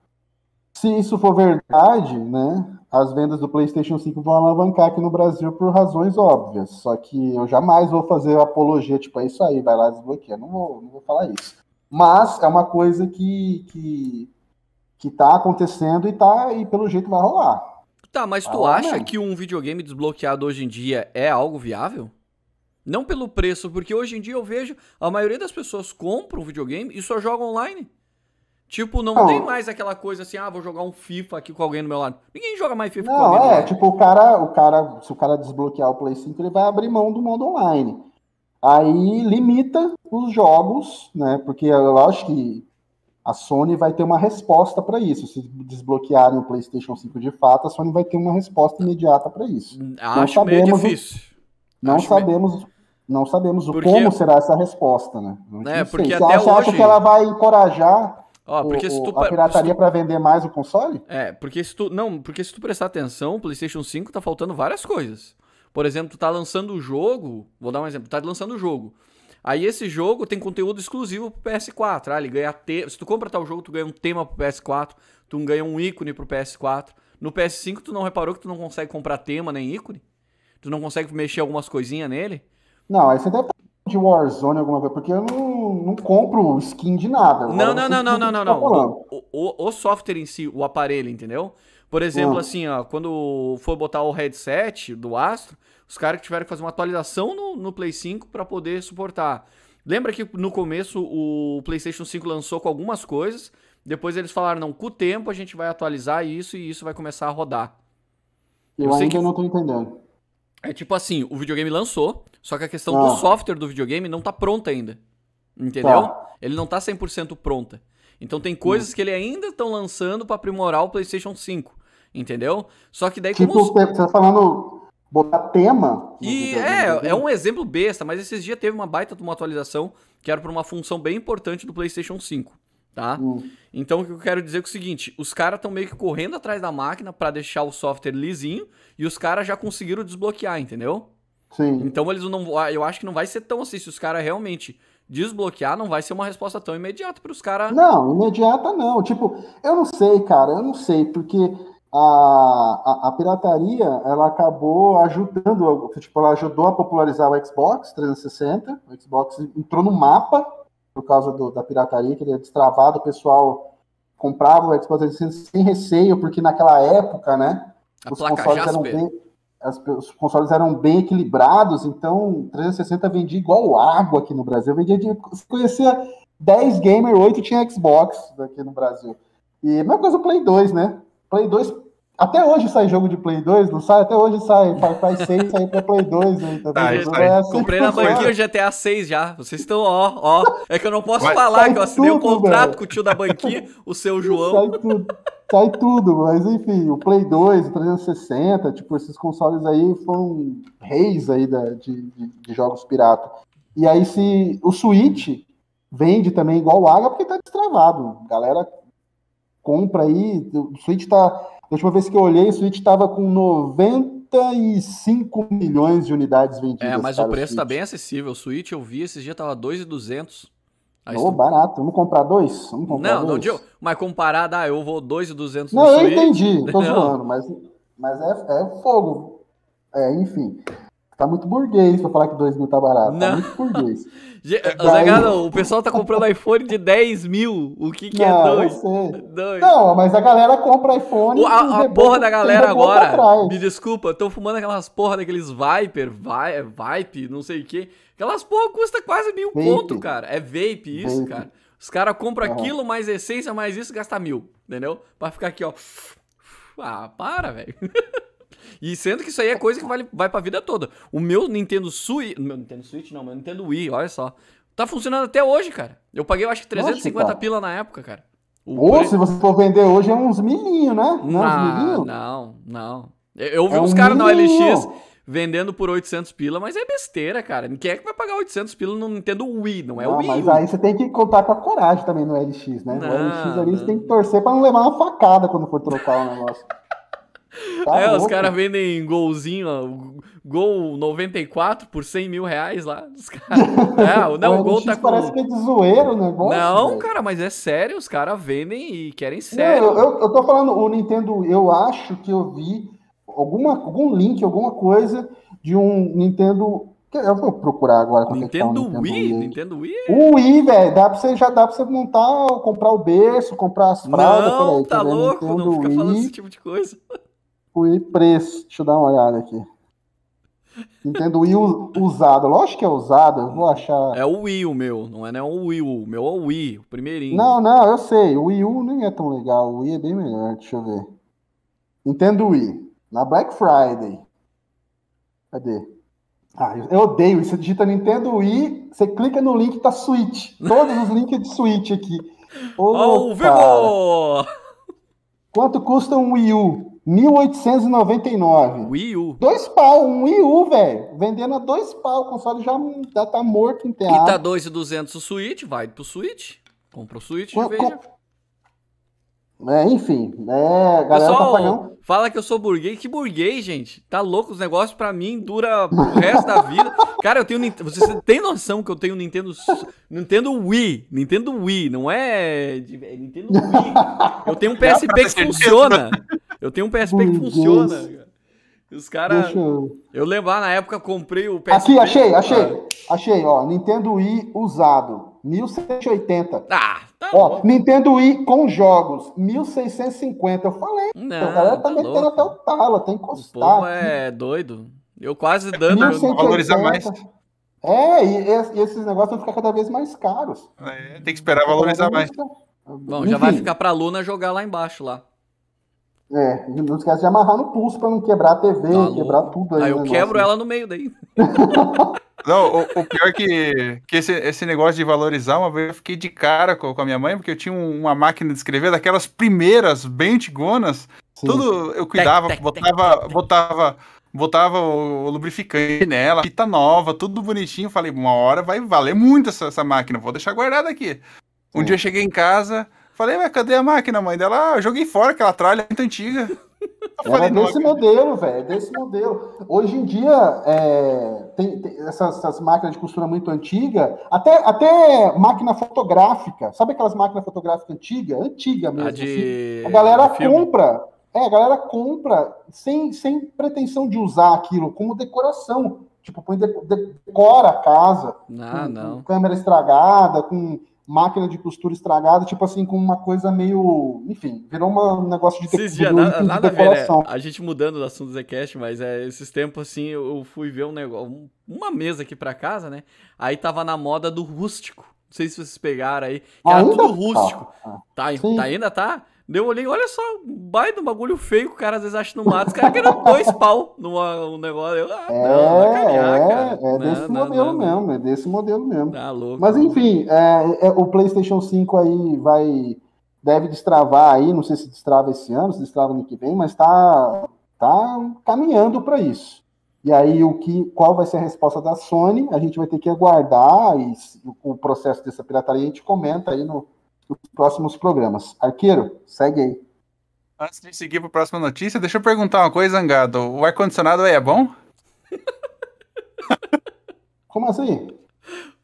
Se isso for verdade, né, as vendas do PlayStation 5 vão alavancar aqui no Brasil por razões óbvias. Só que eu jamais vou fazer apologia, tipo, é isso aí, vai lá desbloqueia. Não vou, não vou falar isso. Mas é uma coisa que, que, que tá acontecendo e, tá, e pelo jeito vai rolar. Tá, mas tu acha mesmo. que um videogame desbloqueado hoje em dia é algo viável? Não pelo preço, porque hoje em dia eu vejo a maioria das pessoas compram um videogame e só joga online. Tipo, não, não, tem mais aquela coisa assim, ah, vou jogar um FIFA aqui com alguém no meu lado. Ninguém joga mais FIFA não, com alguém. Não, é, tipo, o cara, o cara, se o cara desbloquear o Play 5, ele vai abrir mão do modo online. Aí limita os jogos, né? Porque eu acho que a Sony vai ter uma resposta para isso. Se desbloquearem o PlayStation 5 de fato, a Sony vai ter uma resposta imediata para isso. Hum, acho meio difícil. Não acho sabemos, meio... não sabemos o porque... como será essa resposta, né? Não é, porque sei. até Você hoje... acha que ela vai encorajar Ó, porque o, se tu, a pirataria tu... para vender mais o console? É, porque se tu não, porque se tu prestar atenção, o PlayStation 5 tá faltando várias coisas. Por exemplo, tu tá lançando o jogo, vou dar um exemplo, tu tá lançando o jogo. Aí esse jogo tem conteúdo exclusivo pro PS4, ah, ele ganha te... se tu compra tal jogo, tu ganha um tema pro PS4, tu ganha um ícone pro PS4. No PS5 tu não reparou que tu não consegue comprar tema nem ícone? Tu não consegue mexer algumas coisinhas nele? Não, aí você deve de Warzone, alguma coisa, porque eu não, não compro skin de nada. Não, não, não, não, não, não, não. O, o, o, software em si, o aparelho, entendeu? Por exemplo, ah. assim, ó, quando for botar o headset do Astro, os caras tiveram que fazer uma atualização no, no Play 5 para poder suportar. Lembra que no começo o PlayStation 5 lançou com algumas coisas, depois eles falaram, não, com o tempo a gente vai atualizar isso e isso vai começar a rodar. Eu, eu ainda que... não tô entendendo. É tipo assim, o videogame lançou, só que a questão ah. do software do videogame não tá pronta ainda. Entendeu? Ele não tá 100% pronta. Então tem coisas hum. que ele ainda estão lançando para aprimorar o PlayStation 5. Entendeu? Só que daí tipo, como... você tá falando botar tema? E é, é um exemplo besta, mas esses dias teve uma baita de uma atualização que era para uma função bem importante do PlayStation 5. tá? Hum. Então o que eu quero dizer é, o seguinte, os caras estão meio que correndo atrás da máquina pra deixar o software lisinho e os caras já conseguiram desbloquear, entendeu? Sim. Então eles não, eu acho que não vai ser tão assim se os caras realmente desbloquear, não vai ser uma resposta tão imediata para os caras. Não, imediata não. Tipo, eu não sei, cara, eu não sei, porque a, a, a, pirataria ela acabou ajudando, tipo, ela ajudou a popularizar o Xbox 360. O Xbox entrou no mapa por causa do, da pirataria, que ele é destravado, o pessoal comprava o Xbox 360 sem receio, porque naquela época, né, A os placa consoles eram Jasper. bem as- os consoles eram bem equilibrados, então 360 vendia igual água aqui no Brasil. Vendia de, você conhecia 10 gamer, 8 tinha Xbox aqui no Brasil. E a mesma coisa o Play 2, né? Play 2, até hoje sai jogo de Play 2, não sai? Até hoje sai. Far Cry [laughs] 6 saiu pra Play 2 aí também. Sai, Então sai. é assim Comprei na banquinha o GTA 6 já. Vocês estão, ó, ó. É que eu não posso Vai- falar que eu assinei um tudo, contrato velho. com o tio da banquinha, o seu João. Sai tudo, sai tudo, mas enfim, o Play 2, o 360, tipo, esses consoles aí foram reis aí da- de, de- de jogos pirata. E aí se o Switch vende também igual água porque tá destravado. A galera compra aí, o Switch tá, a última vez que eu olhei, o Switch tava com 95 milhões de unidades vendidas. É, mas o preço tá Switch. bem acessível. O Switch eu vi esses dias tava 2,200. Aí tu- barato, vamos comprar dois? Vamos comprar Não, não, dois? Diogo. Mas comparado, ah, eu vou 2,200 no Não, eu entendi, tô Não. zoando, mas, mas é, é fogo. É, enfim. Tá muito burguês pra falar que 2 mil tá barato. Não. Tá muito burguês. [laughs] O pessoal tá comprando iPhone de 10 mil. O que que é não, sei. Dois. Não, mas a galera compra iPhone. O- a, a porra da galera agora, me desculpa, estão fumando aquelas porra daqueles Viper, Vi- Vipe, não sei o que. Aquelas porra custa quase mil Vape. conto, cara. É vape isso, Vape. cara. Os caras compram aquilo, mais essência, mais isso, gasta mil, entendeu? Pra ficar aqui, ó. Ah, para, velho. [laughs] E sendo que isso aí é coisa que vale, vai pra vida toda. O meu Nintendo Switch. Meu Nintendo Switch não, meu Nintendo Wii, olha só. Tá funcionando até hoje, cara. Eu paguei, eu acho que 350 cara. pila na época, cara. O Ou pre- se você for vender hoje é uns milhinho, né? Não, é uns não, milhinho? não, não. Eu, eu vi É uns um caras no milhinho. LX vendendo por 800 pila, mas é besteira, cara. Quem é que vai pagar 800 pila no Nintendo Wii? Não é o Ah, Wii mas aí você tem que contar com a coragem também no LX, né? Não, o LX ali não. você tem que torcer pra não levar uma facada quando for trocar o negócio. [laughs] Tá é, os louco. caras vendem golzinho, ó, gol 94 por 100 mil reais lá. Os [laughs] caras. É, o- não, o gol tá com. parece que é de zoeiro o negócio. Não, velho. cara, mas é sério, os caras vendem e querem Não, sério. eu, eu, eu tô falando, o Nintendo, eu acho que eu vi alguma, algum link, alguma coisa de um Nintendo. Eu vou procurar agora. é tá Nintendo Wii? aí. Nintendo Wii? é- O Wii, velho, dá pra você, já dá pra você montar, comprar o berço, comprar as fraldas. Não, peraí, tá ver? louco, não Nintendo fica falando esse Wii, tipo de coisa. Wii preço. Deixa eu dar uma olhada aqui. Nintendo Wii usado. Lógico que é usado, eu vou achar. É o Wii o meu, não é nem o Wii U. O meu é o Wii, o primeirinho. Não, não, eu sei. O Wii U nem é tão legal. O Wii é bem melhor. Deixa eu ver. Nintendo Wii. Na Black Friday. Cadê? Ah, eu- odeio isso. Você digita Nintendo Wii, você clica no link, tá Switch. Todos os links de Switch aqui. [laughs] Ô, vivo! Quanto custa um Wii U? 1.899. Wii U. Dois pau, um Wii U, velho. Vendendo a dois pau. O console já, já tá morto, E enterrado. tá 2,200 o Switch, vai pro Switch. Compra o Switch e Com- veja. É, enfim, é, galera tá pagando. Pessoal, fala que eu sou burguês. Que burguês, gente? Tá louco? Os negócios pra mim dura o resto da vida. [laughs] Cara, eu tenho. Você tem noção que eu tenho Nintendo. Nintendo Wii. Nintendo Wii, não é. é Nintendo Wii. Eu tenho um PSP que certeza. funciona. Eu tenho um PSP que funciona. cara. Os caras. Eu. Eu lembro lá na época, comprei o PSP. Aqui, achei, achei. Achei, ó. Nintendo Wii usado. 1180. Ah, tá Ó, louco. Nintendo Wii com jogos. 1650. Eu falei, Não, a galera tá tá metendo louco. até o talo, tem que O encostar. povo é doido. Eu quase dando. 1180. valorizar mais. É, e, e esses negócios vão ficar cada vez mais caros. É, tem que esperar valorizar mais. Bom, já vai ficar pra Luna jogar lá embaixo lá. É, não esquece de amarrar no pulso pra não quebrar a TV, Tá quebrar tudo aí. Aí eu quebro ela no meio daí. [laughs] [laughs] Não, o, o pior que, que esse, esse negócio de valorizar, uma vez eu fiquei de cara com, com a minha mãe, porque eu tinha um- uma máquina de escrever daquelas primeiras, bem antigonas. Sim. Tudo eu cuidava, tec, tec, botava, tec, tec. botava, botava o, o lubrificante nela, fita nova, tudo bonitinho. Falei, uma hora vai valer muito essa, essa máquina, vou deixar guardada aqui. Um dia eu cheguei em casa, falei, mas cadê a máquina, mãe dela? Ah, eu joguei fora aquela tralha, é muito antiga. [laughs] Eu Era desse modelo, velho, desse modelo. Hoje em dia, é, tem, tem essas, essas, máquinas de costura muito antigas, até, até máquina fotográfica, sabe aquelas máquinas fotográficas antigas? Antiga mesmo. A, de... assim? a galera compra, é, a galera compra sem, sem pretensão de usar aquilo como decoração. Tipo, põe decora a casa. Não, com, não. com câmera estragada, com máquina de costura estragada, tipo assim, com uma coisa meio. Enfim, virou uma, um negócio de, dias, nada, nada a ver, né? A gente mudando do assunto do Zcast, mas é, esses tempos assim, eu fui ver um negócio, uma mesa aqui pra casa, né? Aí tava na moda do rústico. Não sei se vocês pegaram aí. Era ainda? tudo rústico. Ah, tá, tá, ainda tá? Eu olhei, olha só, baita bagulho feio que o cara às vezes acha no mato. Os caras querem dois pau numa, um negócio. Eu, ah, é, não, é, é, desse não, modelo não, mesmo, é desse modelo mesmo. Tá louco. Mas enfim, é, é, o PlayStation 5 aí vai. Deve destravar aí, não sei se destrava esse ano, se destrava no que vem, mas tá, tá caminhando para isso. E aí, o que, qual vai ser a resposta da Sony? A gente vai ter que aguardar e o processo dessa pirataria a gente comenta aí no, nos próximos programas. Arqueiro, segue aí. Antes de seguir para a próxima notícia, deixa eu perguntar uma coisa, Angado. O ar-condicionado aí é bom? [laughs] Como assim?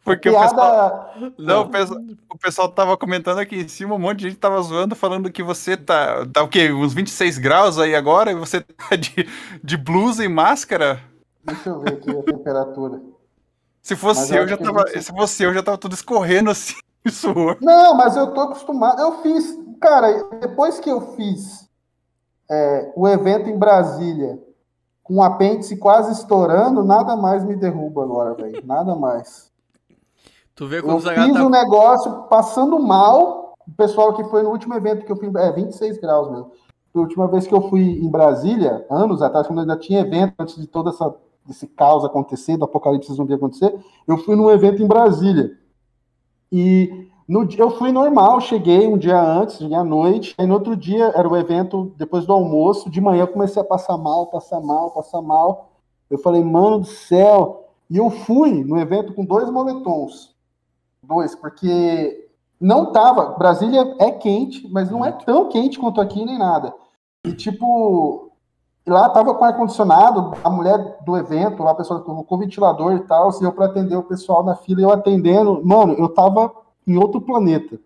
Porque piada... o pessoal. Não, o pessoal, o pessoal tava comentando aqui em cima, um monte de gente tava zoando, falando que você tá. Tá o quê? Uns 26 graus aí agora e você tá de, de blusa e máscara? Deixa eu ver aqui a temperatura. Se fosse eu, já tava. Se fosse eu, já tava tudo escorrendo assim. Suor. Não, mas eu tô acostumado. Eu fiz, cara, depois que eu fiz é, o evento em Brasília, com o apêndice quase estourando, nada mais me derruba agora, velho. Nada mais. Tu vê como eu fiz tá... um negócio passando mal. O pessoal que foi no último evento que eu fui, é 26 graus mesmo. A última vez que eu fui em Brasília, anos atrás, quando ainda tinha evento, antes de todo essa, esse caos acontecer, do apocalipse zumbi acontecer, eu fui num evento em Brasília. E no, eu fui normal, cheguei um dia antes, cheguei à noite, aí no outro dia era o evento depois do almoço, de manhã eu comecei a passar mal, passar mal, passar mal. Eu falei, mano do céu. E eu fui no evento com dois moletons. Dois, porque não tava. Brasília é quente, mas não é tão quente quanto aqui nem nada. E tipo, lá tava com ar-condicionado, a mulher do evento, lá, a pessoa com ventilador e tal, se eu para atender o pessoal na fila, eu atendendo, mano, eu tava em outro planeta.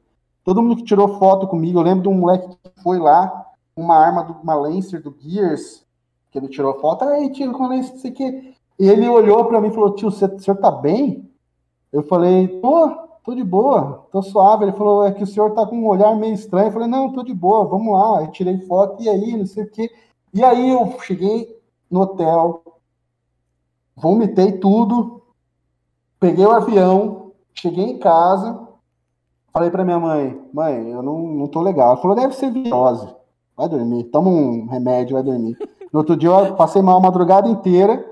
Todo mundo que tirou foto comigo, eu lembro de um moleque que foi lá, uma arma, do, uma Lancer do Gears, que ele tirou foto, aí tiro com a Lancer, não sei o quê. E ele olhou para mim e falou, tio, o senhor tá bem? Eu falei, tô, tô de boa, tô suave. Ele falou, é que o senhor tá com um olhar meio estranho. Eu falei, não, tô de boa, vamos lá. Eu tirei foto, e aí, não sei o quê. E aí eu cheguei no hotel, vomitei tudo, peguei o avião, cheguei em casa, falei para minha mãe, mãe, eu não, não tô legal. Ela falou, deve ser virose. Vai dormir, toma um remédio, vai dormir. No outro dia eu passei mal a madrugada inteira.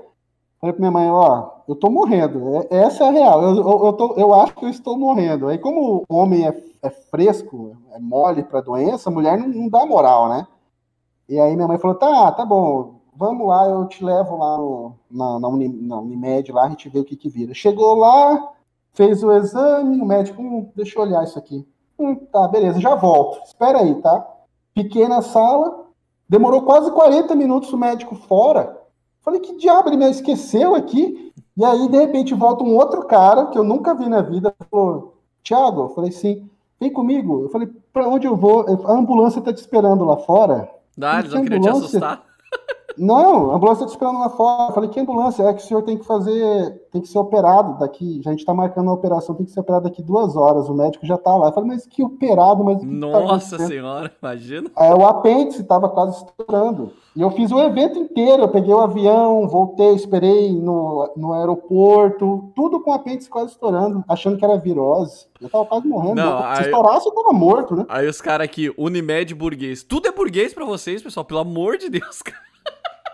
Falei pra minha mãe, ó, eu tô morrendo. É, essa é a real. Eu, eu, eu, tô, eu acho que eu estou morrendo. Aí, como o homem é, é fresco, é mole pra doença, a mulher não, não dá moral, né? E aí minha mãe falou, tá, tá bom, vamos lá, eu te levo lá no, na, na, na Unimed, lá a gente vê o que que vira. Chegou lá, fez o exame, o médico, hum, deixa eu olhar isso aqui. Hum, tá, beleza, já volto. Espera aí, tá? Fiquei na sala, demorou quase 40 minutos o médico fora. Falei, que diabo, ele me esqueceu aqui? E aí, de repente, volta um outro cara que eu nunca vi na vida, falou, Tiago, eu falei, sim, vem comigo. Eu falei, para onde eu vou? A ambulância tá te esperando lá fora. Dá, eles não queriam te assustar. Não, a ambulância está esperando lá fora. Eu falei, que ambulância? É que o senhor tem que fazer, tem que ser operado daqui. A gente está marcando a operação, tem que ser operado daqui duas horas. O médico já está lá. Eu falei, mas que operado, mas. Tá Nossa tá senhora, imagina. É, o apêndice estava quase estourando. E eu fiz o evento inteiro. Eu peguei o avião, voltei, esperei no, no aeroporto, tudo com o apêndice quase estourando, achando que era virose. Eu tava quase morrendo. Não, aí, Se estourasse, eu tava morto, né? Aí os caras aqui, Unimed burguês. Tudo é burguês para vocês, pessoal, pelo amor de Deus, [laughs] cara.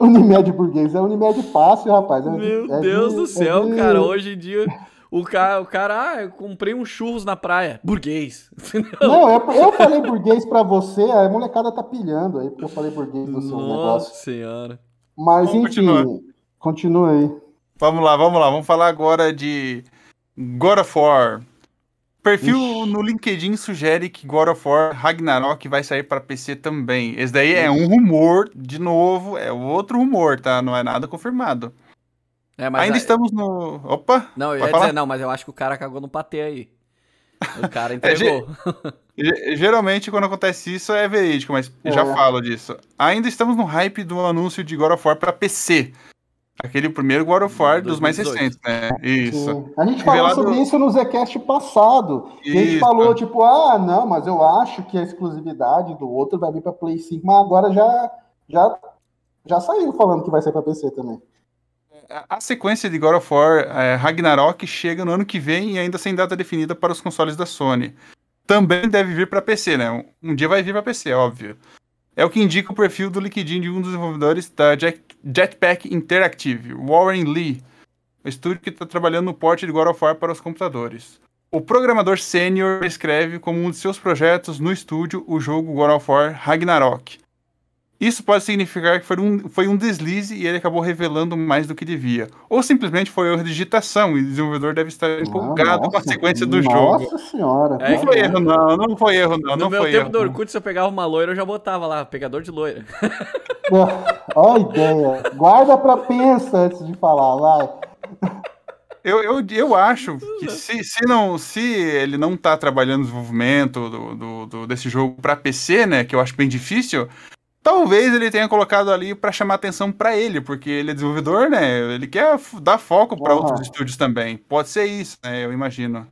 Unimed burguês. É Unimed fácil, rapaz. É, Meu é Deus de, do céu, é de... cara. Hoje em dia. O cara, o cara, ah, eu comprei um churros na praia. Burguês. [laughs] Não, eu, eu falei burguês pra você, a molecada tá pilhando aí, porque eu falei burguês no seu negócio. Nossa senhora. Mas, vamos enfim, continuar. continua aí. Vamos lá, vamos lá. Vamos falar agora de God of War. Perfil Ixi. no LinkedIn sugere que God of War Ragnarok vai sair para PC também. Esse daí é um rumor, de novo, é outro rumor, tá? Não é nada confirmado. É, Ainda a... estamos no. Opa! Não, eu ia falar? dizer, não, mas eu acho que o cara cagou no patê aí. O [laughs] cara é, entregou. [laughs] é, geralmente, quando acontece isso, é verídico, mas é. já falo disso. Ainda estamos no hype do anúncio de God of War para PC. Aquele primeiro God of War dos mais recentes, né? Isso. Sim. A gente falou Revelado... sobre isso no Zcast passado. E a gente falou, tipo, ah, não, mas eu acho que a exclusividade do outro vai vir para Play 5, mas agora já, já, já saiu falando que vai sair para PC também. A sequência de God of War é, Ragnarok chega no ano que vem e ainda sem data definida para os consoles da Sony. Também deve vir para PC, né? Um dia vai vir para PC, óbvio. É o que indica o perfil do LinkedIn de um dos desenvolvedores da Jetpack Interactive, Warren Lee, estúdio que está trabalhando no porte de God of War para os computadores. O programador sênior escreve como um de seus projetos no estúdio o jogo God of War Ragnarok, isso pode significar que foi um, foi um deslize e ele acabou revelando mais do que devia. Ou simplesmente foi erro de digitação e o desenvolvedor deve estar empolgado com a sequência do nossa jogo. Nossa senhora. É, não foi erro, não. Não foi erro, não. No não meu foi tempo erro, do Orkut, se eu pegava uma loira, eu já botava lá, pegador de loira. [laughs] Olha a ideia. Guarda pra pensar antes de falar, vai. Eu, eu, eu acho que se, se, não, se ele não tá trabalhando no desenvolvimento do, do, do desse jogo para PC, né, que eu acho bem difícil, Talvez ele tenha colocado ali para chamar atenção para ele, porque ele é desenvolvedor, né? Ele quer dar foco para uhum. outros estúdios também. Pode ser isso, né? Eu imagino.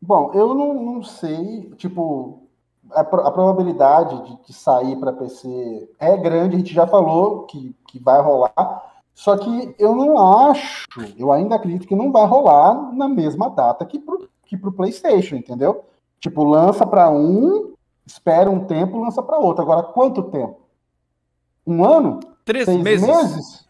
Bom, eu não, não sei, tipo, a, a probabilidade de, de sair para PC é grande, a gente já falou que, que vai rolar, só que eu não acho, eu ainda acredito que não vai rolar na mesma data que pro, que pro PlayStation, entendeu? Tipo, lança para um, espera um tempo, lança para outro. Agora, quanto tempo? Um ano? Três Seis meses? meses?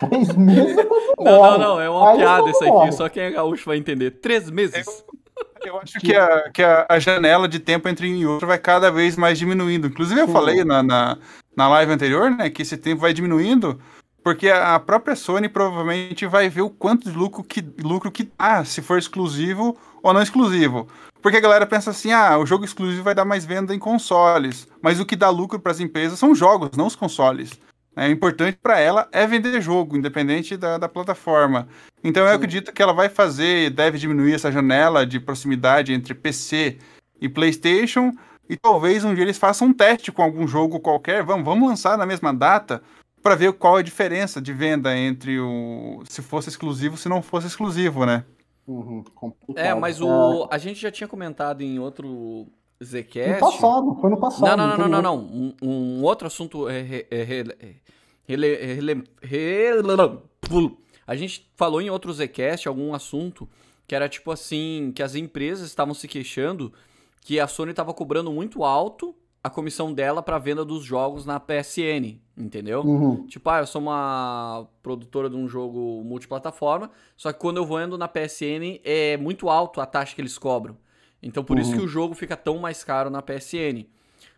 Três meses? [laughs] não, não, não, é uma Aí piada isso aqui, só quem é gaúcho vai entender. Três meses. Eu, eu acho que, a, que a, a, janela de tempo entre um e outro vai cada vez mais diminuindo. Inclusive, eu Sim. falei na, na, na live anterior, né, que esse tempo vai diminuindo, porque a própria Sony provavelmente vai ver o quanto de lucro que, lucro que dá, se for exclusivo ou não exclusivo. Porque a galera pensa assim: ah, o jogo exclusivo vai dar mais venda em consoles. Mas o que dá lucro para as empresas são jogos, não os consoles. É importante para ela é vender jogo, independente da, da plataforma. Então Sim. eu acredito que ela vai fazer, deve diminuir essa janela de proximidade entre PC e PlayStation. E talvez um dia eles façam um teste com algum jogo qualquer. Vamos, vamos lançar na mesma data para ver qual é a diferença de venda entre o se fosse exclusivo se não fosse exclusivo, né? Uhum, é, mas o, a gente já tinha comentado em outro Zcast. No passado, foi no passado. Não, não, não, não, não. não. Um, um, outro assunto. A gente falou em outro Zcast algum assunto que era tipo assim: que as empresas estavam se queixando que a Sony estava cobrando muito alto a comissão dela para venda dos jogos na PSN, entendeu? Uhum. Tipo, ah, eu sou uma produtora de um jogo multiplataforma, só que quando eu vendo na PSN é muito alto a taxa que eles cobram. Então por uhum. isso que o jogo fica tão mais caro na PSN.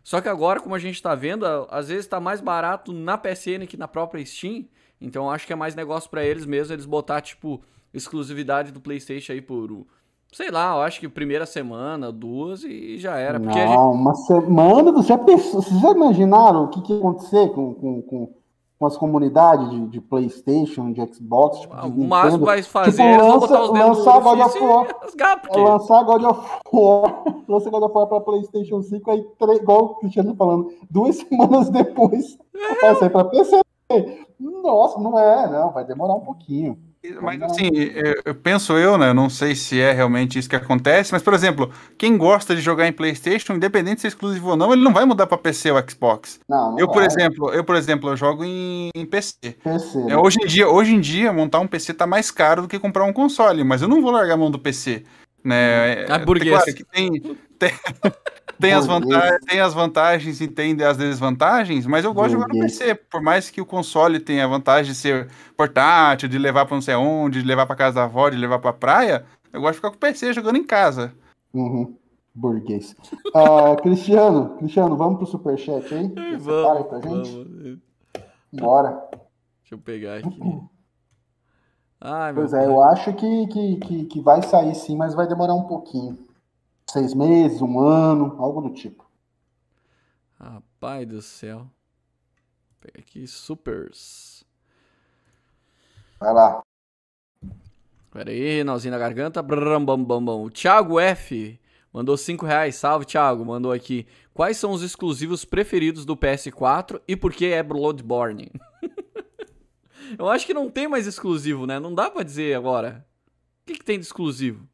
Só que agora, como a gente está vendo, às vezes está mais barato na PSN que na própria Steam. Então acho que é mais negócio para eles mesmo eles botar tipo exclusividade do PlayStation aí por Sei lá, eu acho que primeira semana, duas e já era. Porque não, gente... uma semana, você já pensou, vocês já imaginaram o que, que ia acontecer com, com, com, com as comunidades de, de, Playstation, de Xbox? Tipo, de o máximo vai fazer tipo, é lança, botar os dedos lançar God of War, porque... Lançar God of War, [laughs] lançar God of War pra Playstation 5, aí, três, igual o Cristiano falando, duas [laughs] semanas depois, é. vai sair pra PC. Nossa, não é, não, vai demorar um pouquinho. Mas assim, eu penso eu, né? Não sei se é realmente isso que acontece, mas, por exemplo, quem gosta de jogar em PlayStation, independente se é exclusivo ou não, ele não vai mudar para PC ou Xbox. Não, não eu, por exemplo, eu, por exemplo, eu jogo em, em PC. PC é, hoje, em dia, hoje em dia, montar um PC tá mais caro do que comprar um console, mas eu não vou largar a mão do PC. Né? É, claro que tem, [laughs] tem, tem, as vantagens, tem as vantagens e tem as desvantagens, mas eu gosto de jogar no PC, por mais que o console tenha a vantagem de ser portátil, de levar para não sei onde, de levar para casa da avó, de levar para praia, eu gosto de ficar com o PC jogando em casa. Uhum. Burguês. Uh, [laughs] Cristiano, Cristiano, vamos pro superchat aí? Vamos, aí pra gente? Vamos. Bora. Deixa eu pegar aqui. Ai, pois é, eu acho que, que, que, que, vai sair sim, mas vai demorar um pouquinho. Seis meses, um ano, algo do tipo. Rapaz do céu. Pega aqui, supers. Vai lá. Pera aí, Nalzinho na garganta. Bram, bam, bam, bam. O Thiago F mandou 5 reais. Salve, Thiago. Mandou aqui. Quais são os exclusivos preferidos do PS4 e por que é Bloodborne? [laughs] Eu acho que não tem mais exclusivo, né? Não dá pra dizer agora. O que, que tem de exclusivo?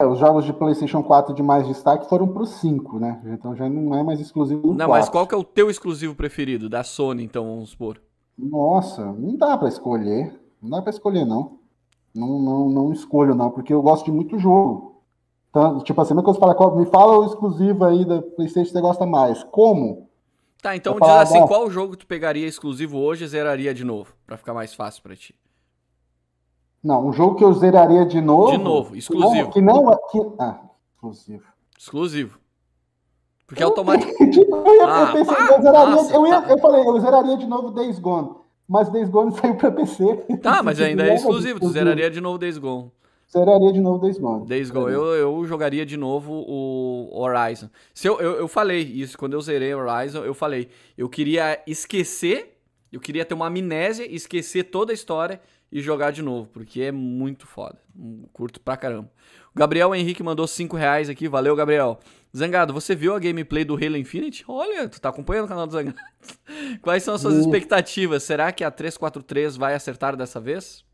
É, os jogos de PlayStation 4 de mais destaque foram pro 5, né? Então já não é mais exclusivo do Não, 4. mas qual que é o teu exclusivo preferido? Da Sony, então, vamos supor. Nossa, não dá pra escolher. Não dá pra escolher, não. Não, não, não escolho, não, porque eu gosto de muito jogo. Então, tipo assim, não é que você fala, qual- me fala o exclusivo aí da PlayStation que você gosta mais. Como? Tá, então Vou diz falar assim, qual jogo tu pegaria exclusivo hoje e zeraria de novo? Pra ficar mais fácil pra ti. Não, um jogo que eu zeraria de novo. De novo, exclusivo. Que não, que não é. Que, ah, exclusivo. Exclusivo. Porque automático. Tipo, eu, ia, Ah, eu pensei, pá, eu zeraria. nossa, eu, ia, tá. eu falei, eu zeraria de novo Days Gone. Mas Days Gone [laughs] saiu pra PC. Tá, mas ainda é exclusivo. Tu zeraria de novo Days Gone. Zeraria de novo Days Gone. Days Gone. Eu, eu jogaria de novo o Horizon. Se eu, eu, eu falei isso, quando eu zerei Horizon, eu falei, eu queria esquecer, eu queria ter uma amnésia, esquecer toda a história e jogar de novo, porque é muito foda. Curto pra caramba. O Gabriel Henrique mandou 5 reais aqui, valeu, Gabriel. Zangado, você viu a gameplay do Halo Infinite? Olha, tu tá acompanhando o canal do Zangado. [laughs] Quais são as suas Vi. expectativas? Será que a 343 vai acertar dessa vez?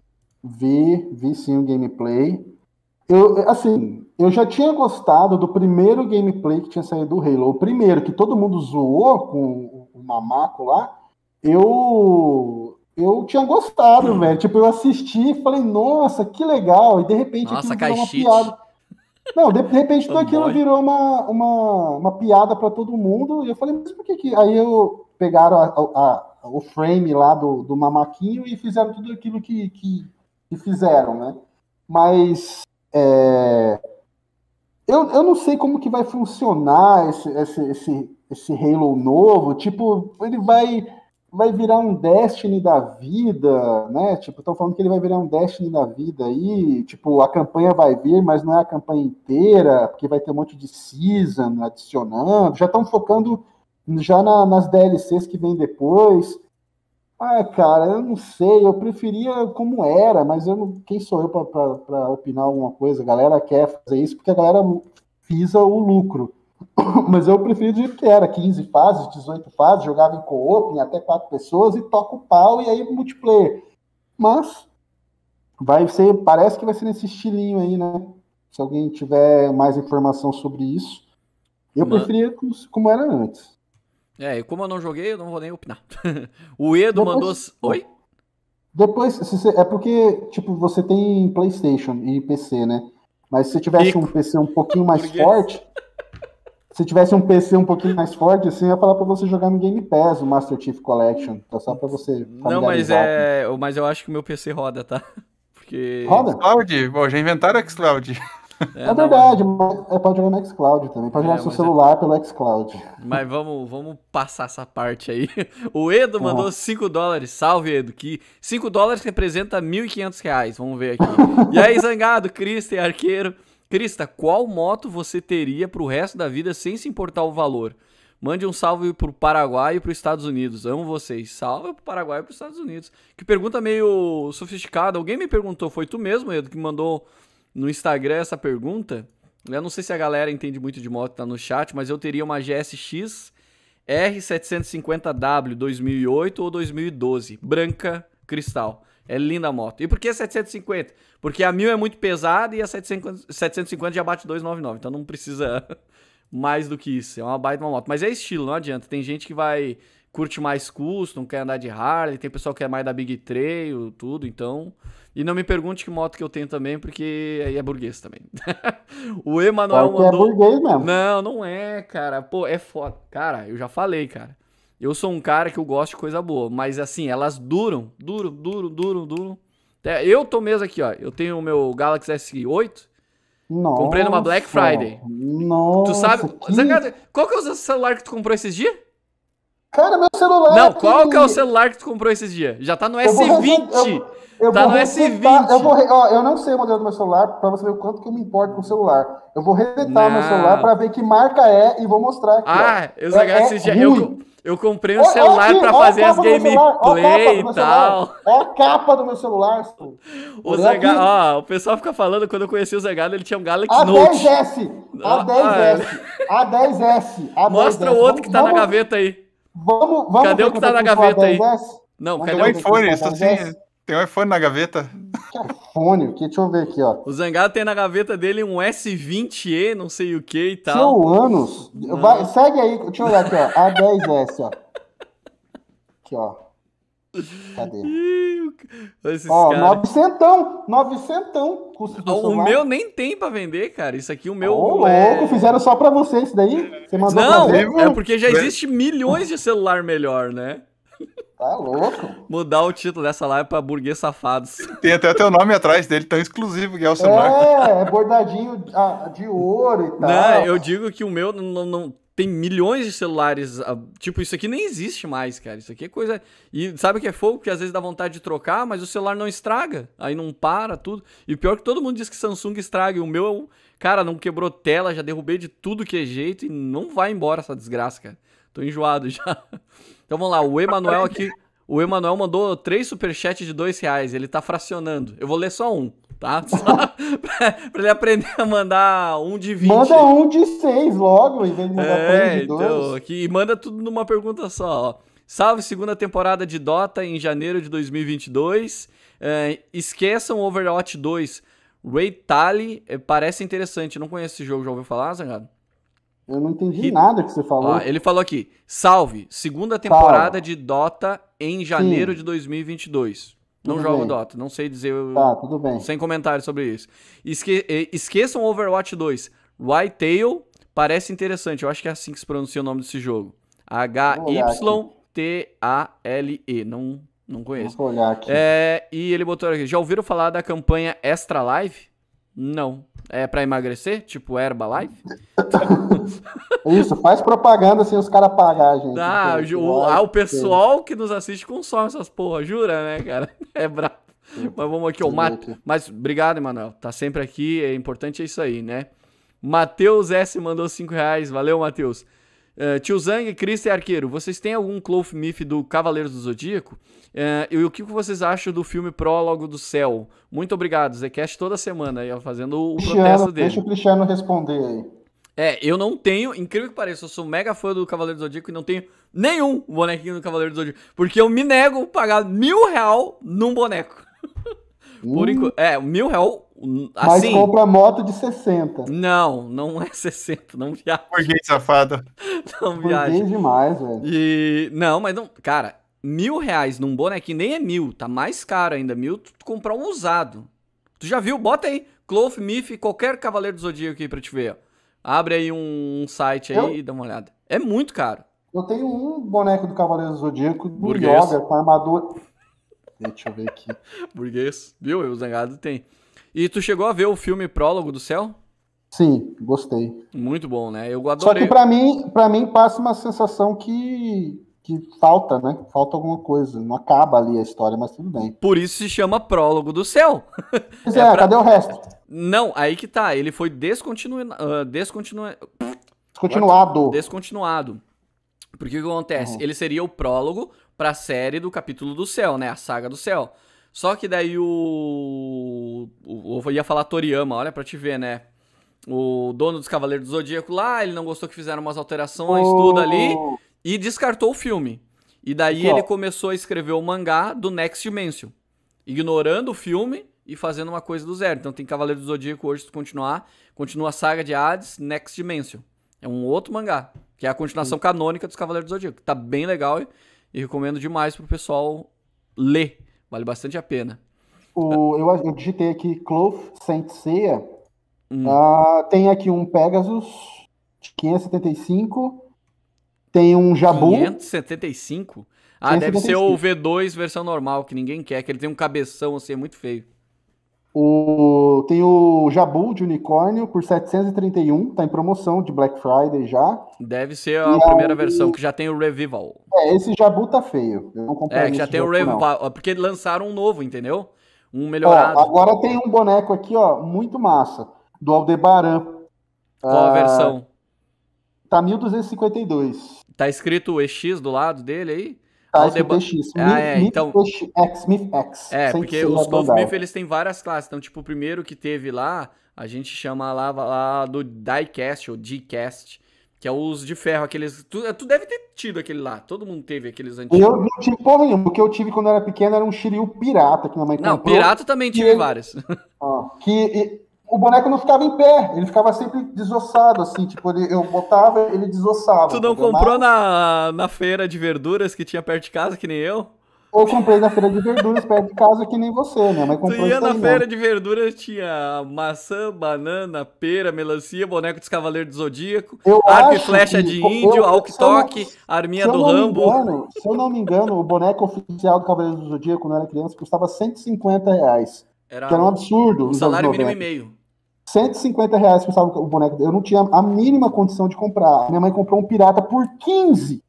Vi, vi sim o gameplay. Eu, assim, eu já tinha gostado do primeiro gameplay que tinha saído do Halo. O primeiro, que todo mundo zoou com o Mamaco lá. Eu, eu tinha gostado, velho. Tipo, eu assisti e falei, nossa, que legal. E de repente Nossa, aquilo virou uma piada. Não, de, de repente tudo aquilo virou uma, uma, uma piada pra todo mundo. E eu falei, mas por que que... Aí eu pegaram a- a- a- o frame lá do, do Mamaquinho e fizeram tudo aquilo que, que, que fizeram, né? Mas é, eu, eu não sei como que vai funcionar esse, esse, esse, esse Halo novo. Tipo, ele vai, vai virar um Destiny da vida, né? Tipo, estão falando que ele vai virar um Destiny da vida aí. Tipo, a campanha vai vir, mas não é a campanha inteira, porque vai ter um monte de season adicionando. Já estão focando já na- nas DLCs que vem depois. Ah, cara, eu não sei, eu preferia como era, mas eu não, quem sou eu para opinar alguma coisa? A galera quer fazer isso porque a galera visa o lucro. [laughs] Mas eu prefiro do jeito que era, 15 fases, 18 fases, jogava em co-op, em até quatro pessoas e toca o pau e aí multiplayer. Mas vai ser, parece que vai ser nesse estilinho aí, né? Se alguém tiver mais informação sobre isso, eu Ma- preferia como, como era antes. É, e como eu não joguei, eu não vou nem opinar. [laughs] o Edo Depois- mandou. Oi? Depois, você- é porque, tipo, você tem PlayStation e PC, né? Mas se você tivesse Rico. um PC um pouquinho [laughs] mais forte, se tivesse um PC um pouquinho mais forte, assim, eu ia falar pra você jogar no Game Pass, o Master Chief Collection. Tá só pra você Não, mas é. Mas eu acho que o meu PC roda, tá? [laughs] Porque. Roda? Cloud, bom, já inventaram o xCloud. É, não, verdade, mas é, pode jogar no xCloud também. Pode É, jogar no seu mas é- celular pelo xCloud. Mas vamos, vamos passar essa parte aí. [laughs] O Edo mandou 5 dólares. Salve, Edo. Que 5 dólares representa 1.500 reais. Vamos ver aqui. E aí, [laughs] Zangado, Crista e Arqueiro. Crista, qual moto você teria pro resto da vida sem se importar o valor? Mande um salve pro Paraguai e pros Estados Unidos. Amo vocês. Salve pro Paraguai e pros Estados Unidos. Que pergunta meio sofisticada. Alguém me perguntou, foi tu mesmo, Edo, que mandou no Instagram essa pergunta? Eu não sei se a galera entende muito de moto, tá no chat, mas eu teria uma GSX R750W 2008 ou 2012, branca, cristal. É linda a moto. E por que 750? Porque a 1000 é muito pesada e a 750, 750 já bate 299, então não precisa [laughs] mais do que isso. É uma baita uma moto. Mas é estilo, não adianta. Tem gente que vai curte mais custom, quer andar de Harley, tem pessoal que é mais da Big Trail, tudo, então... E não me pergunte que moto que eu tenho também, porque aí é burguês também. [laughs] o Emanuel que é mandou... burguês mesmo. Não, não é, cara. Pô, é foda. Cara, eu já falei, cara. Eu sou um cara que eu gosto de coisa boa, mas assim, elas duram, duram, duram, duram, duram. Eu tô mesmo aqui, ó. Eu tenho o meu Galaxy S8. Nossa, Comprei numa Black Friday. Nossa, tu sabe. que- Zangado, qual que é o celular que tu comprou esses dias? Cara, meu celular. Não, qual que é o celular que tu comprou esses dias? Já tá no Eu vou S20. resolver- Eu Tá vou no resetar- S20. Eu, vou, ó, eu não sei o modelo do meu celular, pra você ver o quanto que eu me importo com o celular. Eu vou resetar o meu Não. celular pra ver que marca é e vou mostrar aqui. ó. Ah, eu, É- é esse dia- eu. Eu comprei um Ó, celular aqui, pra ó a fazer as gameplay e tal. Ó a capa do meu celular. senhor. O aqui. ó, o pessoal fica falando, quando eu conheci o Zangado, ele tinha um Galaxy A Note. 10S, Ah, a 10S, a 10S, a 10S. Mostra o outro que tá na Vamos- gaveta aí. Vamos, vamos Cadê o que tá é na gaveta aí? 10S? Não, cadê o... iPhone, isso 10S? Tem um iPhone na gaveta. Que fone, aqui, deixa eu ver aqui, ó. O Zangado tem na gaveta dele um S20e, não sei o que e tal. Seu anos. Vai, segue aí, deixa eu olhar aqui, ó. A 10S, ó. Aqui, ó. Cadê? Esses Ó, caras. 900, 900 custa do O celular. meu nem tem pra vender, cara. Isso aqui, o meu. Ô, é- louco, fizeram só pra você isso daí? Você mandou Não, é porque já existe milhões de celular melhor, né? Tá louco. Mudar o título dessa live pra burguês safados. Tem até teu nome atrás dele, tão exclusivo que é o celular. É, é bordadinho ah, de ouro e tal. Não, eu digo que o meu não, não- tem milhões de celulares. ah, Tipo, isso aqui nem existe mais, cara. Isso aqui é coisa. E sabe o que é fogo? Que às vezes dá vontade de trocar, mas o celular não estraga. Aí não para, tudo. E pior que todo mundo diz que Samsung estraga. E o meu, é um- cara, não quebrou tela, já derrubei de tudo que é jeito e não vai embora essa desgraça, cara. Tô enjoado já. [laughs] Então vamos lá, o Emanuel aqui. O Emanuel mandou três superchats de dois reais. Ele tá fracionando. Eu vou ler só um, tá? [laughs] Só pra, pra ele aprender a mandar um de 20. Manda um de seis logo, em vez de mandar É, três de dois. então, aqui, e manda tudo numa pergunta só, ó. Salve segunda temporada de Dota em janeiro de 2022. É, esqueçam Overwatch 2. Ray Tally é, parece interessante. Não conheço esse jogo, já ouviu falar, Zangado? Eu não entendi Hit- nada que você falou. Ó, ele falou aqui: salve, segunda temporada de Dota em janeiro de 2022. Não Tudo jogo bem. Dota, não sei dizer. Tá, tudo bem. sem comentários sobre isso. Esque- eh, esqueçam Overwatch 2. Whitetail parece interessante. Eu acho que é assim que se pronuncia o nome desse jogo. H-Y-T-A-L-E. Não, não conheço. Vou olhar aqui. É, e ele botou aqui. Já ouviram falar da campanha Extra Life? Não. É pra emagrecer? Tipo Herbalife? [laughs] Isso, faz propaganda sem os caras pagar, gente. Ah, Porque- o, ah, o pessoal que nos assiste consome essas porra, jura, né, cara? [laughs] É brabo. Mas vamos aqui, ó. Deixa eu Ma- ver aqui. Mas obrigado, Emanuel. Tá sempre aqui, é importante é isso aí, né? Matheus S mandou 5 reais. Valeu, Matheus. Eh, Tio Zang, e Arqueiro, vocês têm algum Cloth Myth do Cavaleiros do Zodíaco? Eh, e o que vocês acham do filme Prólogo do Céu? Muito obrigado, Zecast toda semana aí, fazendo o protesto Cristiano, dele. deixa o Cristiano responder aí. É, eu não tenho, incrível que pareça, eu sou mega fã do Cavaleiro do Zodíaco e não tenho nenhum bonequinho do Cavaleiro do Zodíaco. Porque eu me nego a pagar mil real num boneco. [laughs] Por Hum, enquanto. É, mil real. Hum, Mas Assim. compra moto de 60. Não, não é [laughs] 60, não viaja. Burguês safado. [laughs] Não viaja. Burguês demais, velho. E. Não, mas não. Cara, mil reais num bonequinho nem é mil, tá mais caro ainda. Mil tu comprar um usado. Tu já viu? Bota aí. Cloth, Mif, qualquer Cavaleiro do Zodíaco aí pra te ver. Abre aí um site aí Eu- e dá uma olhada. É muito caro. Eu tenho um boneco do Cavaleiro do Zodíaco do Burguês. Yoga com armadura. [laughs] Deixa eu ver aqui. Burguês. Viu? O Zangado tem. E tu chegou a ver o filme Prólogo do Céu? Sim, gostei. Muito bom, né? Eu Só adorei. que pra mim, pra mim passa uma sensação que, que falta, né? Falta alguma coisa. Não acaba ali a história, mas tudo bem. Por isso se chama Prólogo do Céu. [laughs] Pois É é, pra- cadê o resto? Não, aí que tá. Ele foi descontinuado. descontinua... Descontinuado. descontinuado. Porque o que acontece? Uhum. Ele seria o prólogo pra série do capítulo do céu, né? A saga do céu. Só que daí o. o eu ia falar Toriyama, olha pra te ver, né? O dono dos Cavaleiros do Zodíaco lá, ele não gostou que fizeram umas alterações, tudo ali, e descartou o filme. E daí ó. ele começou a escrever o mangá do Next Dimension, ignorando o filme e fazendo uma coisa do zero. Então tem Cavaleiros do Zodíaco hoje, se continuar, continua a saga de Hades, Next Dimension. É um outro mangá, que é a continuação canônica dos Cavaleiros do Zodíaco. Tá bem legal e, e recomendo demais pro pessoal ler. Vale bastante a pena. O, eu, eu digitei aqui Cloth Saint Seiya. Hum. Ah, tem aqui um Pegasus de 575. Tem um Jabu. 575? Ah, deve ser 575. o V2 versão normal, que ninguém quer, que ele tem um cabeção assim, é muito feio. O, tem o Jabu de unicórnio por 731. Tá em promoção de Black Friday já. Deve ser a E primeira aí- versão, que já tem o Revival. É, esse Jabu tá feio. Eu não comprei É, que já tem o Revival. Porque lançaram um novo, entendeu? um melhorado. Ó, agora tem um boneco aqui, ó, muito massa, do Aldebaran. Qual a versão? Tá 1252. Tá escrito o EX do lado dele aí? Tá Aldeba- escrito X. Ah, é, Myth então- X, Myth X. É, porque os. Goldsmith eles têm várias classes. Então, tipo, o primeiro que teve lá, a gente chama lá, lá do Diecast ou G-Cast, que é os de ferro, aqueles. Tu, tu deve ter tido aquele lá. Todo mundo teve aqueles antigos. Eu não tive porra nenhuma. O que eu tive quando eu era pequeno era um Shiryu pirata que minha mãe Não, comprou. pirata também tive ele- vários. [laughs] Ó, que o boneco não ficava em pé, ele ficava sempre desossado, assim, tipo, ele- eu botava, ele desossava. Tu não entendeu? comprou na, na feira de verduras que tinha perto de casa, que nem eu? Eu comprei na feira de verduras perto de casa, que nem você, mãe Tu comprou ia isso na aí, né? feira de verduras, tinha maçã, banana, pera, melancia, boneco dos Cavaleiros do Zodíaco, Eu arco e flecha de índio, alque-toque, arminha do Rambo. engano, se eu não me engano, o boneco oficial do Cavaleiro do Zodíaco, quando eu era criança, custava 150 reais. Era Que era um absurdo. um salário mínimo e 90. meio. 150 reais custava o boneco. Eu não tinha a mínima condição de comprar. Minha mãe comprou um pirata por 15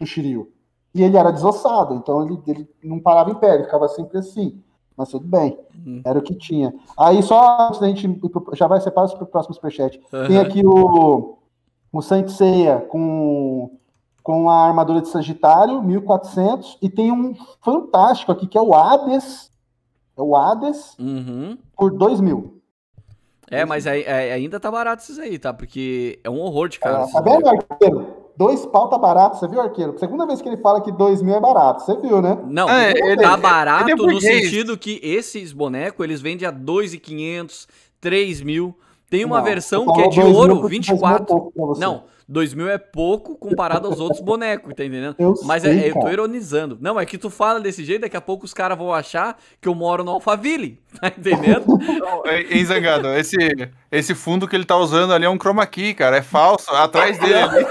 do Shiryu. E ele era desossado, então ele, ele não parava em pé, ele ficava sempre assim. Mas tudo bem, Uhum. era o que tinha. Aí só antes da gente já vai separar para o próximo superchat. Tem Aham. aqui o, o Saint Seiya com, com a armadura de Sagitário, 1400. E tem um fantástico aqui, que é o Hades. É o Hades Uhum. por 2000. É, mas aí- é, ainda tá barato esses aí, tá? Porque é um horror de cara. Ah, esses tá vendo, arqueiro? Dois pau tá barato, você viu, arqueiro? Segunda vez que ele fala que dois mil é barato, você viu, né? Não, É, ele- tá ele- barato ele é no sentido que esses bonecos, eles vendem a 2.500, 3.000. Tem uma Não, versão que é de 2.000 ouro, porque 2.000 é 24. pouco pra você. Não, 2.000 é pouco comparado aos outros bonecos, tá entendendo? Eu Mas sei, é, eu tô ironizando. Não, é que tu fala desse jeito, daqui a pouco os caras vão achar que eu moro no Alphaville, [laughs] tá entendendo? Não, é- Hein, Zangado? Esse, esse fundo que ele tá usando ali é um chroma key, cara. É falso. Atrás [laughs] dele [laughs] ali.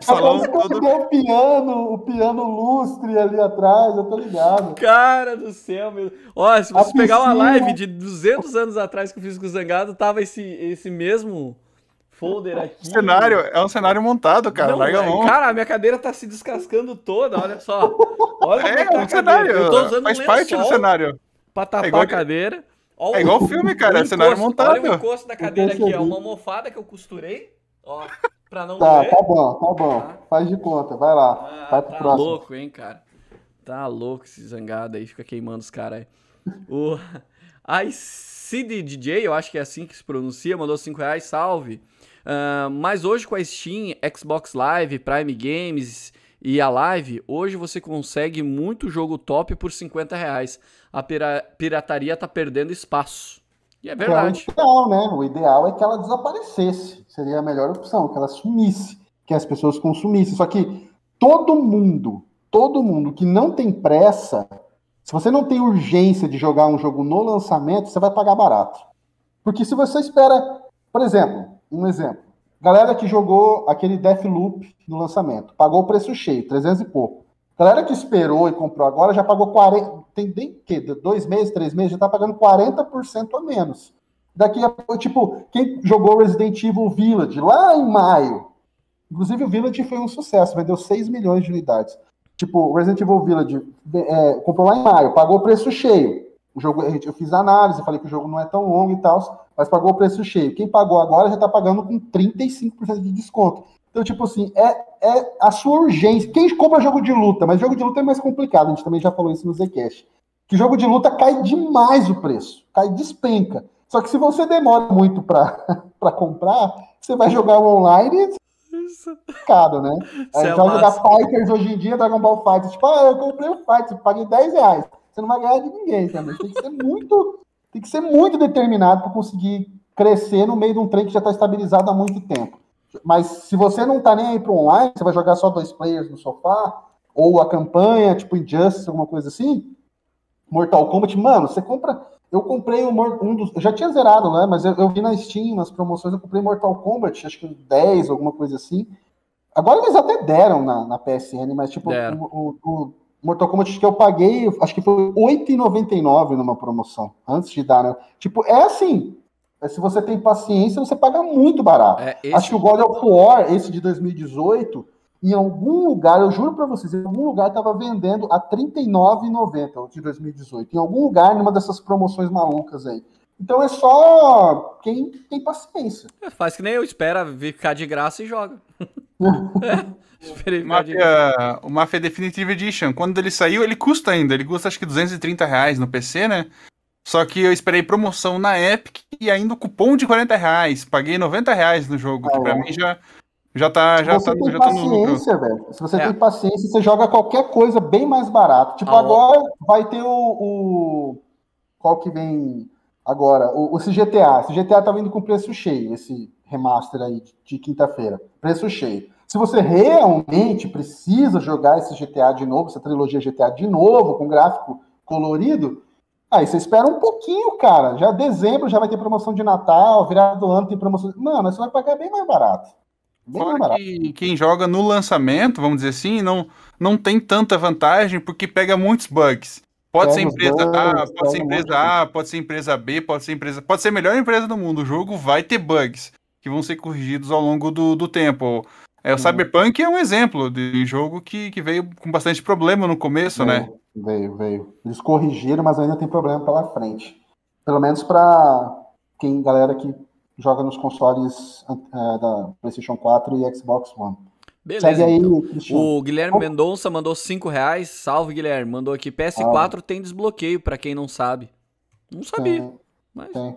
Salão Agora você todo. o piano, o piano lustre ali atrás, eu tô ligado. Cara do céu, meu. Ó, se você A pegar uma piscina. live de 200 anos atrás que eu fiz com o Zangado, tava esse, esse mesmo folder aqui. O cenário é um cenário montado, cara. Não, Larga a é, mão. Cara, a minha cadeira tá se descascando toda, olha só. Olha como É, tá um cenário. Eu tô usando Faz um parte do cenário. pra tapar É igual a de- cadeira. Ó, É igual filme, cara, o cenário encosto, montado. Olha o encosto da cadeira aqui, é percebi. uma almofada que eu costurei, ó, pra não Tá, doer. tá bom, tá bom. Tá. Faz de conta, vai lá. Ah, vai pro tá próximo. louco, hein, cara. Tá louco esse zangado aí, fica queimando os caras aí. O [laughs] ICD DJ, eu acho que é assim que se pronuncia, mandou 5 reais, salve. Ah, mas hoje com a Steam, Xbox Live, Prime Games e a Live, hoje você consegue muito jogo top por 50 reais. A pira- pirataria tá perdendo espaço. E é Que é o verdade. ideal, né? O ideal é que ela desaparecesse. Seria a melhor opção, que ela sumisse, que as pessoas consumissem. Só que todo mundo, todo mundo que não tem pressa, se você não tem urgência de jogar um jogo no lançamento, você vai pagar barato. Porque se você espera, por exemplo, um exemplo, galera que jogou aquele Deathloop no lançamento, pagou o preço cheio, 300 e pouco. Galera que esperou e comprou agora já pagou 40, tem nem que dois meses, três meses, já tá pagando 40% a menos. Daqui a tipo, quem jogou Resident Evil Village lá em maio, inclusive o Village foi um sucesso, vendeu 6 milhões de unidades. Tipo, Resident Evil Village é, comprou lá em maio, pagou o preço cheio. O jogo, eu fiz análise, falei que o jogo não é tão longo e tal, mas pagou o preço cheio. Quem pagou agora já tá pagando com 35% de desconto. Então, tipo assim, é, é a sua urgência. Quem compra jogo de luta, mas jogo de luta é mais complicado, a gente também já falou isso no Zcast. Que jogo de luta cai demais o preço, cai despenca. Só que se você demora muito para [laughs] comprar, você vai jogar online caro, né? Aí é massa. Fighters hoje em dia, Dragon Ball Fighters. Tipo, ah, eu comprei o Fighters, paguei 10 reais. Você não vai ganhar de ninguém também. Tem que ser muito, tem que ser muito determinado para conseguir crescer no meio de um trem que já está estabilizado há muito tempo. Mas se você não tá nem aí pro online, você vai jogar só dois players no sofá, ou a campanha, tipo Injustice, alguma coisa assim, Mortal Kombat, mano, você compra. Eu comprei um, um dos. Eu já tinha zerado, né? Mas eu, eu vi na Steam, nas promoções, eu comprei Mortal Kombat, acho que 10, alguma coisa assim. Agora eles até deram na, na PSN, mas tipo, o, o- o Mortal Kombat que eu paguei, acho que foi R$ 8,99 numa promoção, antes de dar, né? Tipo, é assim. é, Se você tem paciência, você paga muito barato. É, esse- Acho que o God of War, esse de 2018, em algum lugar, eu juro para vocês, em algum lugar estava vendendo a R$ 39,90 de 2018. Em algum lugar, numa dessas promoções malucas aí. Então é só quem tem paciência. É, faz que nem eu, espera ficar de graça e joga. [laughs] [laughs] é, Mafia, o Mafia Definitive Edition, quando ele saiu, ele custa ainda. Ele custa acho que 230 reais no PC, né? Só que eu esperei promoção na Epic e ainda o cupom de 40 reais. Paguei 90 reais no jogo, que pra é. mim já, já tá, já você tá, tem já paciência, velho. Se você é. tem paciência, você joga qualquer coisa bem mais barato. Tipo, ah, agora vai ter o, o, Qual que vem agora? O, o CGTA. O CGTA tá vindo com preço cheio, esse remaster aí de, de quinta-feira. Preço cheio. Se você realmente precisa jogar esse GTA de novo, essa trilogia GTA de novo, com gráfico colorido, Aí você espera um pouquinho, cara. Já dezembro já vai ter promoção de Natal, virada do ano tem promoção. Mano, você vai pagar bem mais barato. Bem Fora mais barato. que quem joga no lançamento, vamos dizer assim, não, não tem tanta vantagem porque pega muitos bugs. Pode ser empresa bugs, A, pode ser empresa A, pode ser empresa B, pode ser empresa. Pode ser a melhor empresa do mundo. O jogo vai ter bugs que vão ser corrigidos ao longo do, do tempo. É, o Cyberpunk é um exemplo de jogo que, que veio com bastante problema no começo, veio, né? Veio, veio. Eles corrigiram, mas ainda tem problema pela frente. Pelo menos para quem galera que joga nos consoles é, da PlayStation 4 e Xbox One. Beleza. Segue aí, então. O Guilherme Mendonça mandou 5 reais. Salve, Guilherme. Mandou aqui. PS4 tem desbloqueio, para quem não sabe. Não sabia. Tem, mas... Tem.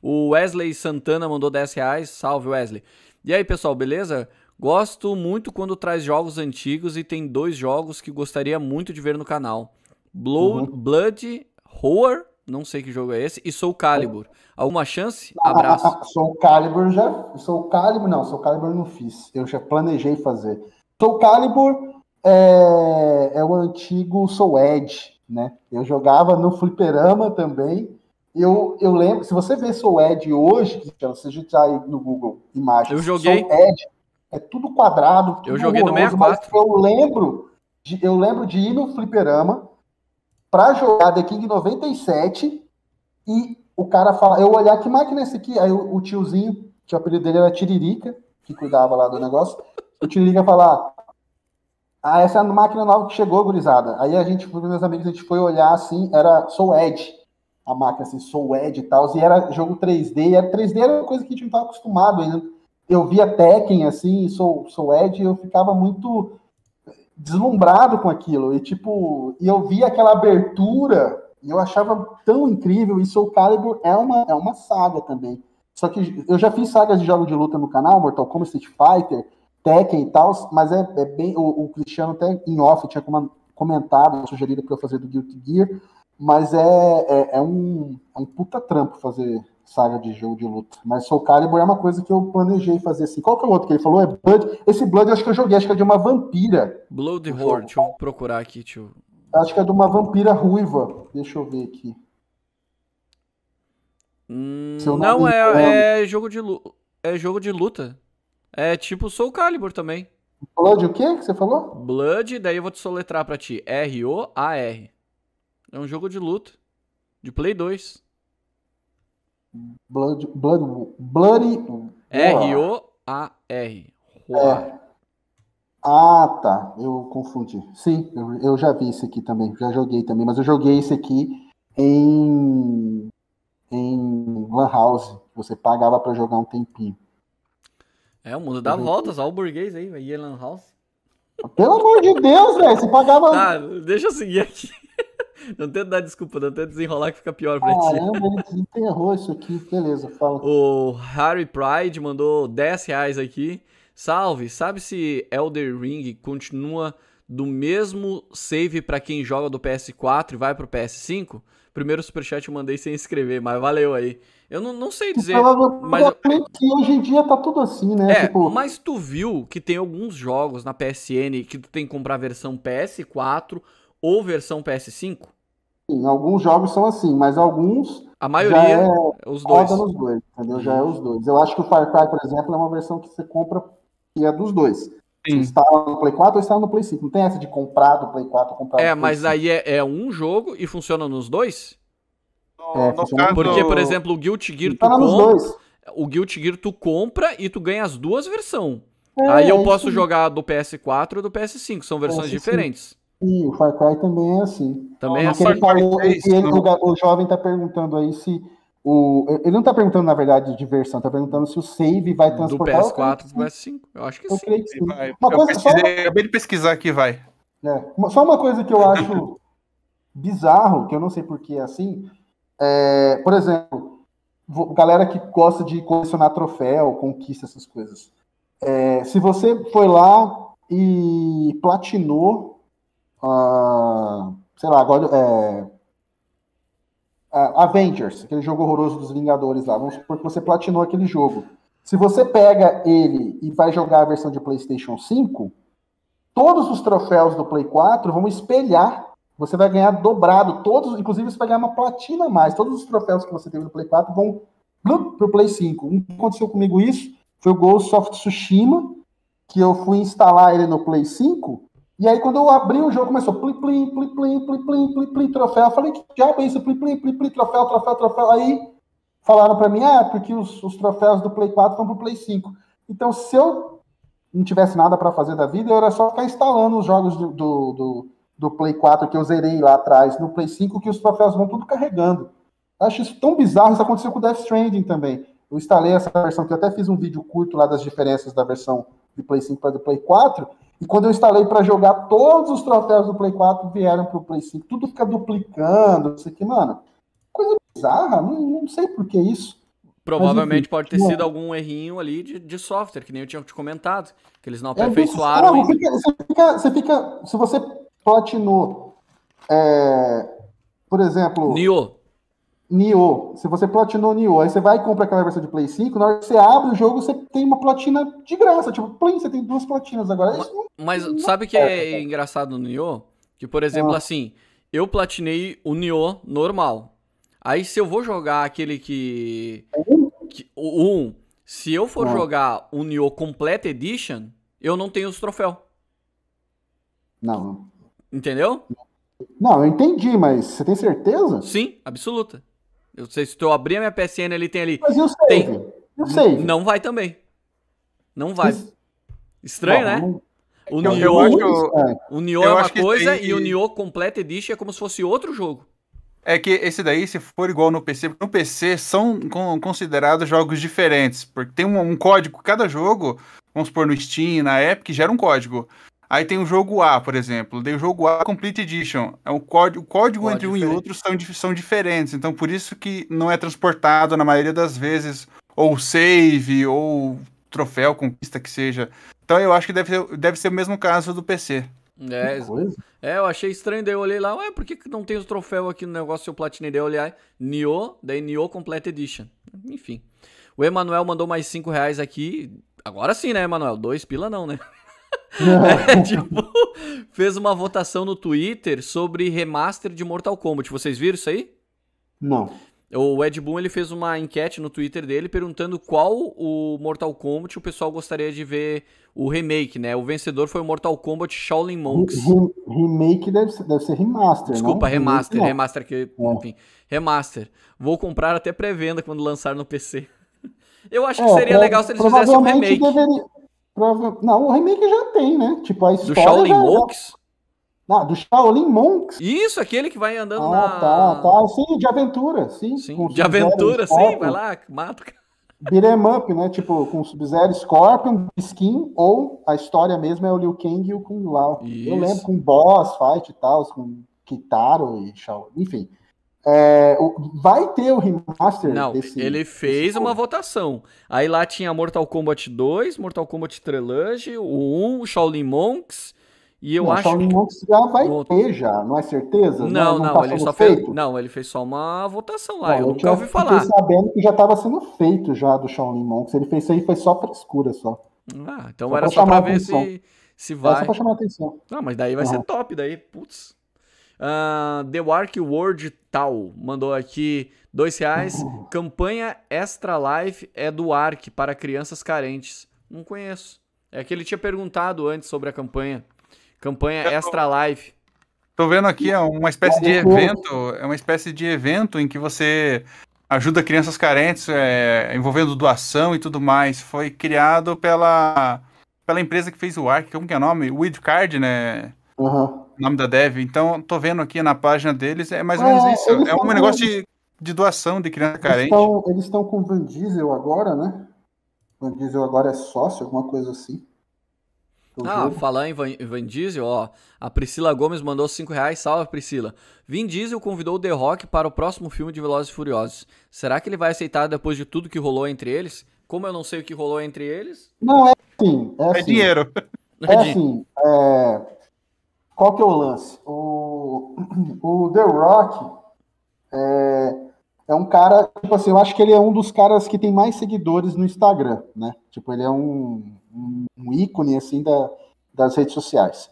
O Wesley Santana mandou 10 reais. Salve, Wesley. E aí, pessoal, beleza? Gosto muito quando traz jogos antigos e tem dois jogos que gostaria muito de ver no canal. Blood, uhum. Blood Horror, não sei que jogo é esse, e Soul Calibur. Alguma chance? Abraço. Ah, Soul Calibur já. Soul Calibur, não, Soul Calibur não fiz. Eu já planejei fazer. Soul Calibur é, é o antigo Soul Edge, né? Eu jogava no Fliperama também. Eu, eu lembro, se você ver Soul Edge hoje, você digitar aí no Google imagens, eu joguei. Soul Edge, é tudo quadrado. Tudo eu joguei horroroso, no 64. eu lembro, de, eu lembro de ir no fliperama para jogar The King 97 e o cara fala, eu olhar que máquina é essa aqui? Aí o, o tiozinho, que o apelido dele era Tiririca, que cuidava lá do negócio, o Tiririca falar, ah, essa é a máquina nova que chegou, gurizada. Aí a gente, meus amigos, a gente foi olhar assim, era Soul Edge, a máquina assim, Soul Edge e tal, e era jogo 3D, e era 3D era uma coisa que a gente não estava acostumado ainda eu via Tekken, assim, sou, sou Ed, eu ficava muito deslumbrado com aquilo. E, tipo, eu via aquela abertura e eu achava tão incrível. E Soul Calibur é uma, é uma saga também. Só que eu já fiz sagas de jogos de luta no canal, Mortal Kombat, Street Fighter, Tekken e tal, mas é, é bem. O, o, Cristiano até em off tinha comentado, sugerido para eu fazer do Guilty Gear, mas é, é, é, um, é um puta trampo fazer, saga de jogo de luta. Mas Soul Calibur é uma coisa que eu planejei fazer assim. Qual que é o outro que ele falou? É Blood. Esse Blood eu acho que eu joguei, acho que é de uma vampira. Blood Horde, deixa eu procurar aqui, tio. Acho que é de uma vampira ruiva. Deixa eu ver aqui. Hum, não, é, é, jogo de é jogo de luta. É tipo Soul Calibur também. Blood o quê que você falou? Blood, daí eu vou te soletrar pra ti. R-O-A-R. É um jogo de luta. De Play 2. Blood, Blood, Bloody. R-O-A-R. É. Ah, tá. Eu confundi. Sim, eu, eu, já vi esse aqui também. Já joguei também, mas eu joguei esse aqui em. em Lan House. Você pagava para jogar um tempinho. É, o mundo dá voltas. Olha o burguês aí, vai Lan House. Pelo amor de Deus, velho. Você pagava. Tá, deixa eu seguir aqui. Não tenta dar desculpa, não tenta desenrolar que fica pior pra Caramba, ti. Caramba, ele desenterrou isso aqui. Beleza, fala. O Harry Pride mandou 10 reais aqui. Salve, sabe se Elder Ring continua do mesmo save para quem joga do PS4 e vai pro PS5? Primeiro superchat eu mandei sem escrever, mas valeu aí. Eu não, não sei dizer. Mas que hoje em dia tá tudo assim, né? É, tipo... mas tu viu que tem alguns jogos na PSN que tu tem que comprar a versão PS4 ou versão PS5? Sim, alguns jogos são assim, mas alguns. A maioria, é os dois. nos dois, entendeu? Já é os dois. Eu acho que o Far Cry, por exemplo, é uma versão que você compra que é dos dois. Sim. Você instala no Play 4 ou instala no Play 5. Não tem essa de comprar do Play 4 comprar É, mas aí é, é, um jogo e funciona nos dois? É, no caso... Porque, por exemplo, o Guilty Gear tu compra. O Guilty Gear tu compra e tu ganha as duas versões. É, Aí eu posso jogar do PS4 ou do PS5, são versões PS5. diferentes. Sim, o Far Cry também é assim. Também é assim. Ele falou, ele, o, o jovem tá perguntando aí se o, ele não está perguntando, na verdade, de versão, está perguntando se o save vai transportar. Do PS4 para o PS5. Eu acho que eu sim. Que sim. Vai. Uma eu coisa, pesquisei, só... acabei de pesquisar aqui, vai. É, só uma coisa que eu acho bizarro, que eu não sei por que é assim. É, por exemplo, galera que gosta de colecionar troféu, conquista essas coisas. É, se você foi lá e platinou, uh, sei lá, agora. É, uh, Avengers, aquele jogo horroroso dos Vingadores lá. Vamos supor que você platinou aquele jogo. Se você pega ele e vai jogar a versão de PlayStation 5, todos os troféus do Play 4 vão espelhar. Você vai ganhar dobrado, todos, inclusive você vai ganhar uma platina a mais. Todos os troféus que você teve no Play 4 vão para o Play 5. O que aconteceu comigo isso foi o Ghost of Tsushima, que eu fui instalar ele no Play 5 e aí, quando eu abri o jogo, começou plim, plim, plim, plim, plim, plim, plim, plim, troféu. Eu falei, que diabo é isso? Plim, plim, plim, plim, troféu, troféu, troféu. Aí falaram para mim, ah, porque os, os troféus do Play 4 vão pro Play 5. Então, se eu não tivesse nada para fazer da vida, eu era só ficar instalando os jogos do, do, do, do, Play 4 que eu zerei lá atrás no Play 5, que os troféus vão tudo carregando. Acho isso tão bizarro, isso aconteceu com o Death Stranding também. Eu instalei essa versão, que eu até fiz um vídeo curto lá das diferenças da versão de Play 5 para do Play 4, e quando eu instalei para jogar, todos os troféus do Play 4 vieram para o Play 5. Tudo fica duplicando, isso aqui, mano. Coisa bizarra, não, não sei por que isso. Provavelmente enfim, pode ter sido algum errinho ali de, de software, que nem eu tinha te comentado, que eles não é aperfeiçoaram. É, fica, você, fica, você, fica, se você platinou, é, por exemplo. Nioh. Nioh. Se você platinou Nioh, aí você vai e compra aquela versão de Play 5, na hora que você abre o jogo, você tem uma platina de graça. Tipo, Play, você tem duas platinas agora. Mas, mas sabe o que é engraçado no Nioh? Que, por exemplo, ah. assim, eu platinei o Nioh normal. Aí se eu vou jogar aquele que... que o 1, se eu for ah. jogar o Nioh Complete Edition, eu não tenho os troféus. Não. Entendeu? Não, eu entendi, mas você tem certeza? Sim, absoluta. Eu sei se eu abrir a minha PSN ali, tem ali. Mas e o save? Tem... o save? Não vai também. Não vai. Estranho, né? O Nioh, o Nioh é uma coisa e o Nioh Complete Edition é como se fosse outro jogo. É que esse daí, se for igual no PC, no PC são considerados jogos diferentes, porque tem um, um código, cada jogo, vamos supor no Steam, na Epic, gera um código. Aí tem o jogo A, por exemplo. Tem o jogo A Complete Edition. É o código, o código entre um e outro são, são diferentes. Então, por isso que não é transportado, na maioria das vezes, ou save, ou troféu, conquista que seja. Então, eu acho que deve ser, deve ser o mesmo caso do PC. É, é, eu achei estranho, daí eu olhei lá, ué, por que, que não tem os troféus aqui no negócio eu platinei? Daí eu olhei, Nioh, daí Nioh Complete Edition. Enfim. O Emanuel mandou mais 5 reais aqui. Agora sim, né, Emanuel? Dois pila não, né? [laughs] [laughs] é, tipo, fez uma votação no Twitter sobre remaster de Mortal Kombat. Vocês viram isso aí? Não. O Ed Boon ele fez uma enquete no Twitter dele perguntando qual o Mortal Kombat o pessoal gostaria de ver o remake, né? O vencedor foi o Mortal Kombat Shaolin Monks. remake deve ser, deve ser remaster, Desculpa, não? remaster, remaster que, é. enfim, remaster. Vou comprar até pré-venda quando lançar no PC. [laughs] Eu acho que é, seria legal se eles fizessem um remake. Deveria, Prova... Não, o remake já tem, né? Tipo, a história. Do Shaolin já... Monks? Não, do Shaolin Monks. Isso, aquele que vai andando ah, na. tá, tá. Sim, de aventura, sim. sim. De aventura, sim, vai lá, mata o cara. [laughs] Beat'em up, né? Tipo, com Sub-Zero, Scorpion, Skin, ou a história mesmo é o Liu Kang e o Kung Lao. Isso. Eu lembro com boss fight e tal, com Kitaro e Shaolin, enfim. É, vai ter o remaster Não, desse, ele fez uma jogo. votação. Aí lá tinha Mortal Kombat 2, Mortal Kombat Trilogy, o 1, o Shaolin Monks. E eu não, acho Shaolin que... Monks já vai o... ter já, não é certeza? Não, não, não tá ele só feito? fez. Não, ele fez só uma votação lá. Não, eu, eu nunca ouvi falar. Eu sabendo que já estava sendo feito já do Shaolin Monks. Ele fez isso aí, foi só frescura só. Ah, então só era só pra ver se, se vai. Era só pra chamar atenção. Não, mas daí vai uhum. ser top daí. Putz. Uh, The Ark World Tal mandou aqui dois reais. Uhum. Campanha Extra Life é do Ark para crianças carentes. Não conheço. É que ele tinha perguntado antes sobre a campanha. Campanha Extra Life. Tô vendo aqui é uma espécie de evento, é uma espécie de evento em que você ajuda crianças carentes, é, envolvendo doação e tudo mais. Foi criado pela pela empresa que fez o Ark, como que é o nome? Widcard, né? Uhum. O nome da dev. Então, tô vendo aqui na página deles, é mais ou menos isso. É um negócio de, de doação de criança carente. Eles estão com o Van Diesel agora, né? Van Diesel agora é sócio, alguma coisa assim. Ah, falar em Van, Van, Diesel, ó. A Priscila Gomes mandou 5 reais. Salve, Priscila. Vin Diesel convidou o The Rock para o próximo filme de Velozes e Furiosos. Será que ele vai aceitar depois de tudo que rolou entre eles? Como eu não sei o que rolou entre eles? Não, é assim. É, é assim, dinheiro. É assim. É... Qual que é o lance? O, [clears throat] o The Rock é... é um cara, tipo assim, eu acho que ele é um dos caras que tem mais seguidores no Instagram, né? Tipo, ele é um um ícone assim da, das redes sociais.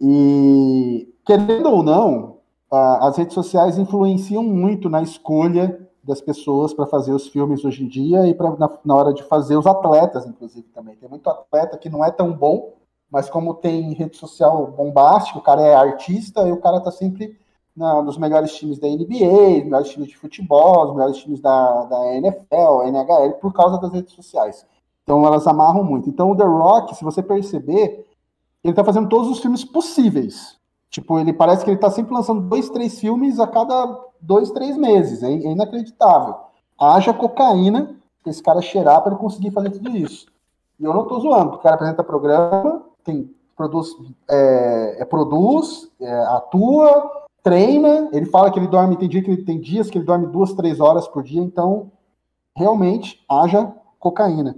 E querendo ou não, a, as redes sociais influenciam muito na escolha das pessoas para fazer os filmes hoje em dia e pra, na, na, hora de fazer os atletas, inclusive, também. Tem muito atleta que não é tão bom, mas como tem rede social bombástica, o cara é artista e o cara tá sempre na, nos melhores times da NBA, nos melhores times de futebol, nos melhores times da, da NFL, NHL, por causa das redes sociais. Então elas amarram muito. Então o The Rock, se você perceber, ele tá fazendo todos os filmes possíveis. Tipo, ele parece que ele tá sempre lançando dois, três filmes a cada dois, três meses. É, é inacreditável. Haja cocaína pra esse cara cheirar para ele conseguir fazer tudo isso. E eu não tô zoando, o cara apresenta programa, tem, produz, é, é, produz é, atua, treina, ele fala que ele dorme, tem, dia que ele, tem dias que ele dorme duas, três horas por dia, então realmente haja cocaína.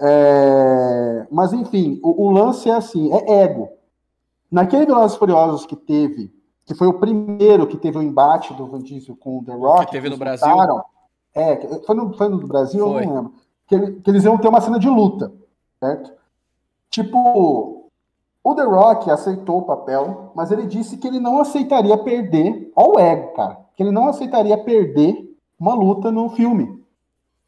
É, mas enfim, o, o, lance é assim, é ego. Naquele Velozes Furiosos que teve, que foi o primeiro que teve o embate do Van Diesel com o The Rock. Que teve no Brasil. é, foi no, foi no Brasil, foi. eu não lembro. Que, ele, que, eles iam ter uma cena de luta, certo? Tipo, o The Rock aceitou o papel, mas ele disse que ele não aceitaria perder, ó o ego, cara, que ele não aceitaria perder uma luta no filme.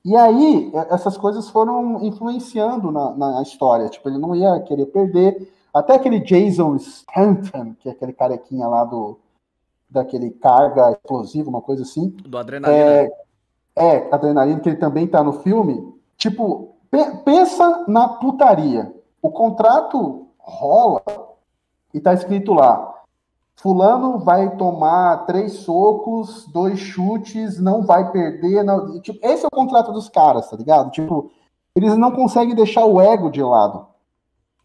E aí, é, essas coisas foram influenciando na, na história. Tipo, ele não ia querer perder. Até aquele Jason Stanton, que é aquele carequinha lá do daquele carga explosivo, uma coisa assim. Do adrenalina. É, é adrenalina, que ele também tá no filme. Tipo, pe pensa na putaria. O contrato rola e tá escrito lá: Fulano vai tomar três socos, dois chutes, não vai perder. Não... Tipo, esse é o contrato dos caras, tá ligado? Tipo, eles não conseguem deixar o ego de lado.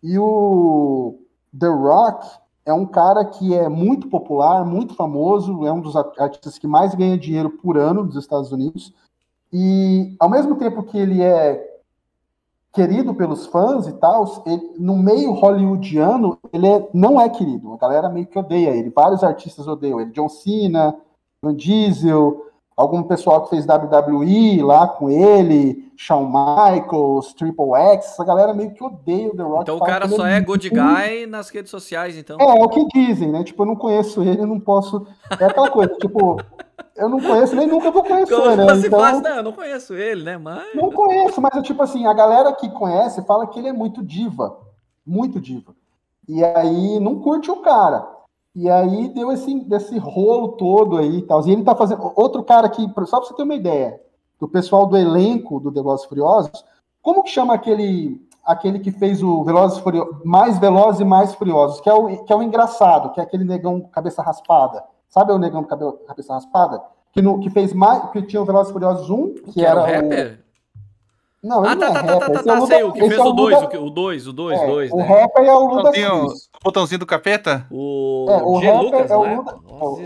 E o The Rock é um cara que é muito popular, muito famoso, é um dos artistas que mais ganha dinheiro por ano nos Estados Unidos. E ao mesmo tempo que ele é querido pelos fãs e tal, ele, no meio hollywoodiano, ele é, não é querido. A galera meio que odeia ele. Vários artistas odeiam ele. John Cena, Van Diesel, algum pessoal que fez WWE lá com ele, Shawn Michaels, Triple X, essa galera meio que odeia o The Rock. Então o cara só é, é good guy nas redes sociais, então. É, é o que dizem, né? Tipo, eu não conheço ele, eu não posso. É aquela coisa, tipo, eu não conheço nem nunca vou conhecer, Como né? Então, faz, não, eu não conheço ele, né? Mas... Não conheço, mas é tipo assim, a galera que conhece fala que ele é muito diva. Muito diva. E aí não curte o cara. E aí deu esse, desse rolo todo aí e tal. E ele tá fazendo. Outro cara que, só pra você ter uma ideia, do pessoal do elenco do Velozes Furiosos, como que chama aquele aquele que fez o Velozes Furiosos, mais Velozes e mais Furiosos, que é o, que é o engraçado, que é aquele negão cabeça raspada. Sabe o negão do cabelo, cabeça raspada? Que, no, que fez mais. Que tinha o Velozes Furiosos 1, que, que era. O rapper? O... Não, ele ah, tá, não é tá, tá, tá, tá, é sei, o que fez é o 2, o 2, o 2, é, 2, O né? rapper é o Luda O botãozinho do capeta? O, é, o G. rapper Lucas, é o né? Luda...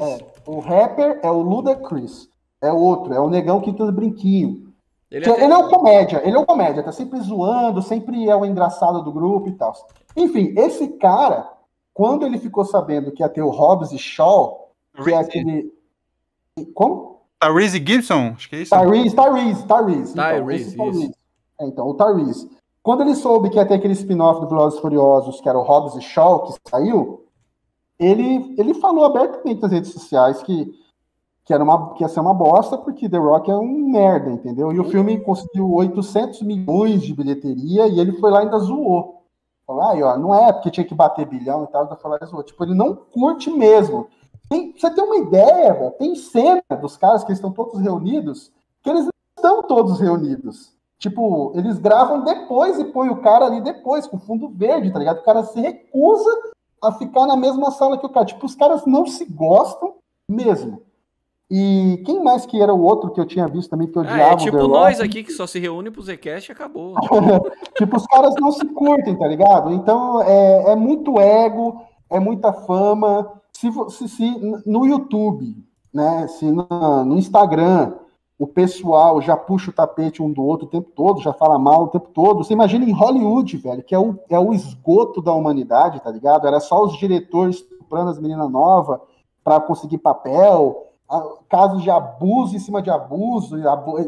É, o rapper é o Luda Chris. É o outro, é o negão que tem brinquinho. Ele, até... ele é o comédia, ele é o comédia, tá sempre zoando, sempre é o engraçado do grupo e tal. Enfim, esse cara, quando ele ficou sabendo que ia ter o Hobbs e Shaw, que é aquele. Como? Tyrese Gibson? Acho que é isso. Tyrese, Tyrese, Tyrese. Então, Tyrese, Tyrese. É, então, o Tyrese. Quando ele soube que ia ter aquele spin-off do Velozes Furiosos, que era o Hobbs e Shaw, que saiu, ele, ele falou abertamente nas redes sociais que, que, era uma, que ia ser uma bosta, porque The Rock é um merda, entendeu? E o filme conseguiu 800 milhões de bilheteria e ele foi lá e ainda zoou. Falou, ah, ó, não é porque tinha que bater bilhão e tal, ainda falou, zoou. Tipo, ele não curte mesmo. Tem, você tem uma ideia, tem cena dos caras que estão todos reunidos, que eles não estão todos reunidos. Tipo, eles gravam depois e põem o cara ali depois, com fundo verde, tá ligado? O cara se recusa a ficar na mesma sala que o cara. Tipo, os caras não se gostam mesmo. E quem mais que era o outro que eu tinha visto também que eu odiava? Ah, é tipo nós aqui que só se reúne pro Zcast e acabou. [laughs] tipo, os caras não se curtem, tá ligado? Então é, é muito ego, é muita fama. Se, se, se no YouTube, né? Se no, no Instagram o pessoal já puxa o tapete um do outro o tempo todo, já fala mal o tempo todo. Você imagina em Hollywood, velho, que é o, é o esgoto da humanidade, tá ligado? Era só os diretores estuprando as meninas novas para conseguir papel, casos de abuso em cima de abuso,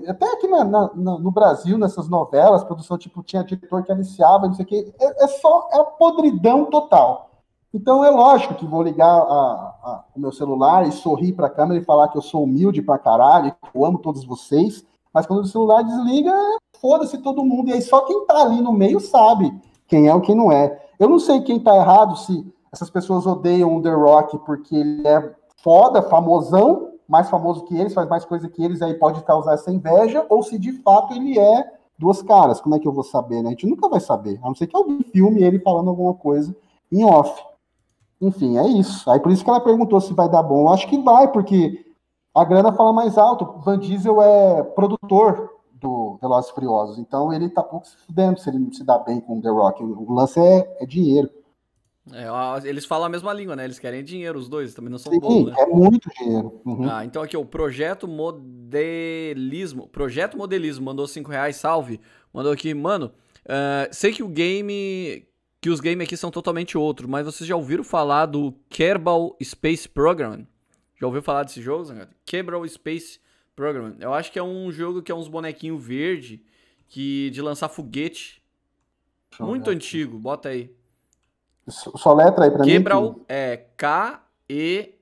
até aqui na, na, no Brasil, nessas novelas, produção tipo, tinha diretor que aliciava, não sei o quê, é, é só é a podridão total. Então é lógico que vou ligar a, a, o meu celular e sorrir para a câmera e falar que eu sou humilde pra caralho, que eu amo todos vocês, mas quando o celular desliga, foda-se todo mundo. E aí só quem tá ali no meio sabe quem é ou quem não é. Eu não sei quem tá errado, se essas pessoas odeiam o The Rock porque ele é foda, famosão, mais famoso que eles, faz mais coisa que eles, aí pode causar essa inveja, ou se de fato ele é duas caras. Como é que eu vou saber, né? A gente nunca vai saber, a não ser que alguém filme ele falando alguma coisa em off. Enfim, é isso. Aí por isso que ela perguntou se vai dar bom. Eu acho que vai, porque a grana fala mais alto. Van Diesel é produtor do Velozes Furiosos, então ele tá pouco se fudendo se ele não se dá bem com o The Rock. O lance é, é dinheiro. É, eles falam a mesma língua, né? Eles querem dinheiro, os dois, também não são Sim, bons, né? é muito dinheiro. Uhum. Ah, então aqui, o Projeto Modelismo. Projeto Modelismo mandou 5 reais, salve. Mandou aqui, mano, uh, sei que o game que os games aqui são totalmente outros, mas vocês já ouviram falar do Kerbal Space Program? Já ouviu falar desse jogo, Zangado? Kerbal Space Program. Eu acho que é um jogo que é uns bonequinhos verde que de lançar foguete. Muito antigo, bota aí. Só letra aí pra Kebral mim. é K-E-R-B-A-L.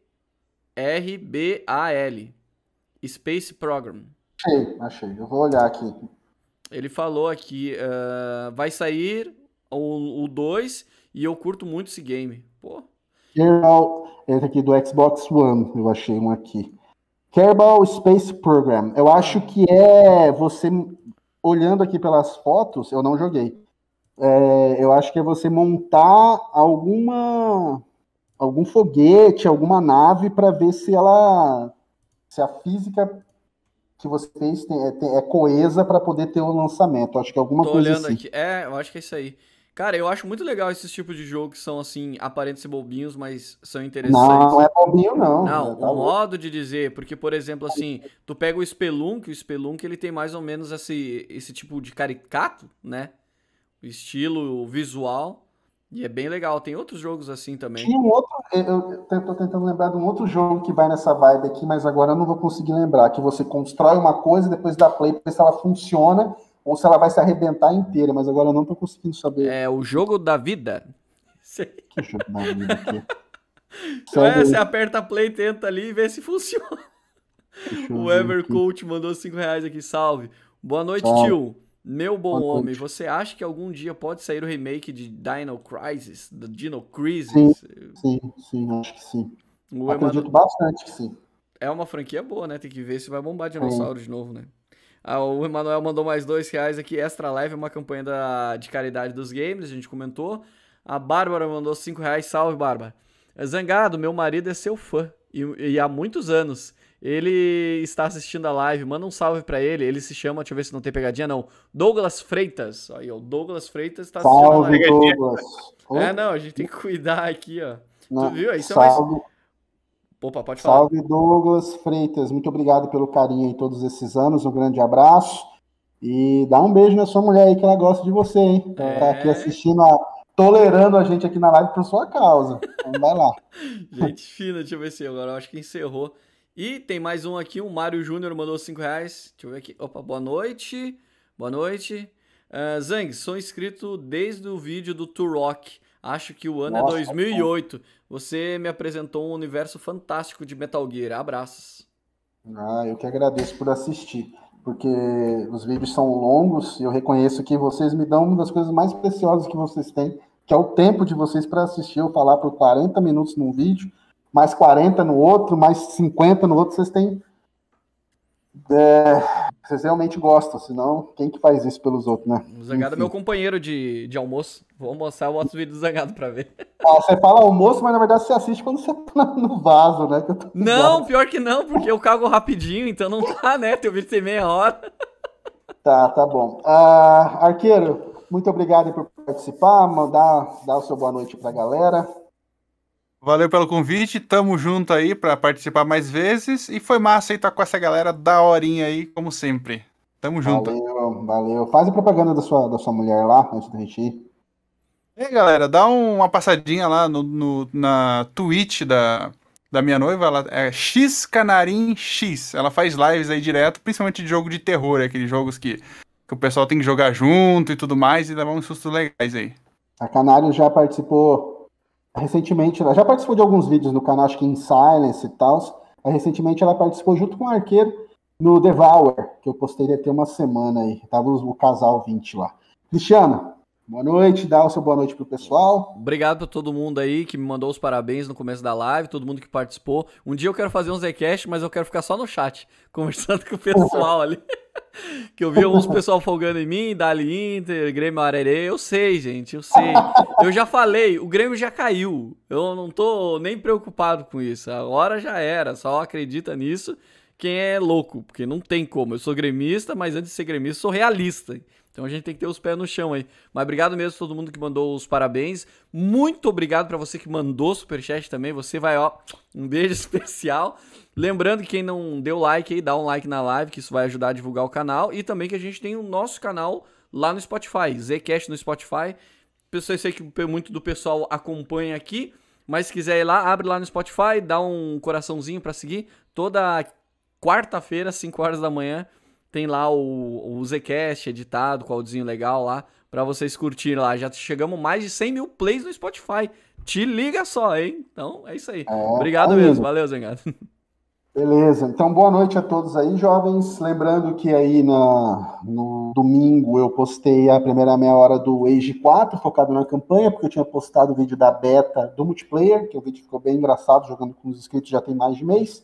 Space Program. Achei, achei. Eu vou olhar aqui. Ele falou aqui, uh, vai sair o 2 e eu curto muito esse game. Pô. Kerbal, esse aqui do Xbox One, eu achei um aqui. Kerbal Space Program. Eu acho que é você olhando aqui pelas fotos, eu não joguei. É, eu acho que é você montar alguma algum foguete, alguma nave para ver se ela se a física que você fez tem, é, é coesa para poder ter o lançamento. Eu acho que é alguma Tô coisa olhando assim. aqui. É, eu acho que é isso aí. Cara, eu acho muito legal esses tipos de jogo que são, assim, aparentes bobinhos, mas são interessantes. Não, não é bobinho, não. Não, tá o modo de dizer, porque, por exemplo, assim, tu pega o Spelunk, o Spelunk, ele tem mais ou menos esse, esse tipo de caricato, né? O estilo visual, e é bem legal. Tem outros jogos assim também. Tinha um outro, eu tô tentando lembrar de um outro jogo que vai nessa vibe aqui, mas agora eu não vou conseguir lembrar, que você constrói uma coisa e depois dá play pra ver se ela funciona, ou se ela vai se arrebentar inteira, mas agora eu não tô conseguindo saber. É o jogo da vida. [laughs] Que jogo da vida aqui? [laughs] É, você aperta play, tenta ali e vê se funciona. [laughs] O Evercoach mandou 5 reais aqui, salve. Boa noite, salve. tio. Meu bom Boa homem, noite. você acha que algum dia pode sair o remake de Dino Crisis? Do Dino Crisis? Sim, sim, sim, acho que sim. O Acredito Emmanuel... bastante que sim. É uma franquia boa, né? Tem que ver se vai bombar dinossauro sim. de novo, né? Ah, o Emanuel mandou mais dois reais aqui, extra live, uma campanha da, de caridade dos games, a gente comentou. A Bárbara mandou cinco reais, salve Bárbara. Zangado, meu marido é seu fã, e, e há muitos anos. Ele está assistindo a live, manda um salve para ele. Ele se chama, deixa eu ver se não tem pegadinha, não. Douglas Freitas. Aí, o Douglas Freitas está assistindo salve, a live. Douglas. É, não, a gente tem que cuidar aqui, ó. Não, tu viu? Isso salve. é mais... Opa, pode falar. Salve, Douglas Freitas. Muito obrigado pelo carinho em todos esses anos. Um grande abraço. E dá um beijo na sua mulher aí, que ela gosta de você, hein? É... Tá aqui assistindo, a... tolerando a gente aqui na live por sua causa. Então vai lá. [laughs] gente fina, deixa eu ver se agora eu acho que encerrou. E tem mais um aqui, o Mário Júnior mandou 5 reais. Deixa eu ver aqui. Opa, boa noite. Boa noite. Uh, Zang, sou inscrito desde o vídeo do Turok. Acho que o ano é Nossa, é 2008. Você me apresentou um universo fantástico de Metal Gear. Abraços. Ah, eu que agradeço por assistir, porque os vídeos são longos e eu reconheço que vocês me dão uma das coisas mais preciosas que vocês têm, que é o tempo de vocês para assistir. Eu falar por 40 minutos num vídeo, mais 40 no outro, mais 50 no outro, vocês têm É, vocês realmente gostam, senão quem que faz isso pelos outros, né? O Zangado é meu companheiro de, de almoço. Vou almoçar, eu boto os vídeos do Zangado pra ver. Ah, você fala almoço, mas na verdade você assiste quando você tá no vaso, né? não, pior que não, porque eu cago rapidinho, então não tá, né? Teu vídeo tem meia hora. Tá, tá bom. Uh, arqueiro, muito obrigado por participar, mandar dar o seu boa noite pra galera. Valeu pelo convite, tamo junto aí para participar mais vezes e foi massa aí estar com essa galera da horinha aí, como sempre. Tamo junto. Valeu, valeu. Faz a propaganda da sua, da sua mulher lá, antes da gente ir. E aí, galera, dá uma passadinha lá no, no, na Twitch da, da minha noiva, ela é X Canarim X. Ela faz lives aí direto, principalmente de jogo de terror, aqueles jogos que, que o pessoal tem que jogar junto e tudo mais, e levar uns sustos legais aí. A Canário já participou recentemente, ela já participou de alguns vídeos no canal, acho que em Silence e tal. Recentemente ela participou junto com o arqueiro no Devour, que eu postei deve ter uma semana aí. Tava o casal 20 lá. Cristiano, boa noite, dá o seu boa noite pro pessoal. Obrigado pra todo mundo aí que me mandou os parabéns no começo da live, todo mundo que participou. Um dia eu quero fazer um Zcast, mas eu quero ficar só no chat, [laughs] conversando com o pessoal ali. [laughs] [laughs] que eu vi uns [laughs] pessoal folgando em mim, Dali Inter, Grêmio Arerê. Eu sei, gente, eu sei. Eu já falei, o Grêmio já caiu. Eu não tô nem preocupado com isso. Agora já era, só acredita nisso quem é louco, porque não tem como. Eu sou gremista, mas antes de ser gremista, sou realista. Então a gente tem que ter os pés no chão aí. Mas obrigado mesmo a todo mundo que mandou os parabéns. Muito obrigado para você que mandou superchat também. Você vai, ó, um beijo [laughs] especial. Lembrando que quem não deu like aí, dá um like na live, que isso vai ajudar a divulgar o canal. E também que a gente tem o nosso canal lá no Spotify, Zcast no Spotify. Eu sei que muito do pessoal acompanha aqui, mas se quiser ir lá, abre lá no Spotify, dá um coraçãozinho para seguir. Toda quarta-feira, 5 horas da manhã, tem lá o, o Zcast editado, com áudiozinho legal lá, para vocês curtirem lá. Já chegamos mais de 100 mil plays no Spotify. Te liga só, hein? Então é isso aí. É, Obrigado mesmo. Valeu, Zengado. [laughs] Beleza, então boa noite a todos aí, jovens. Lembrando que aí na, no domingo eu postei a primeira meia hora do Age 4, focado na campanha, porque eu tinha postado o vídeo da beta do multiplayer, que o vídeo ficou bem engraçado, jogando com os inscritos já tem mais de mês.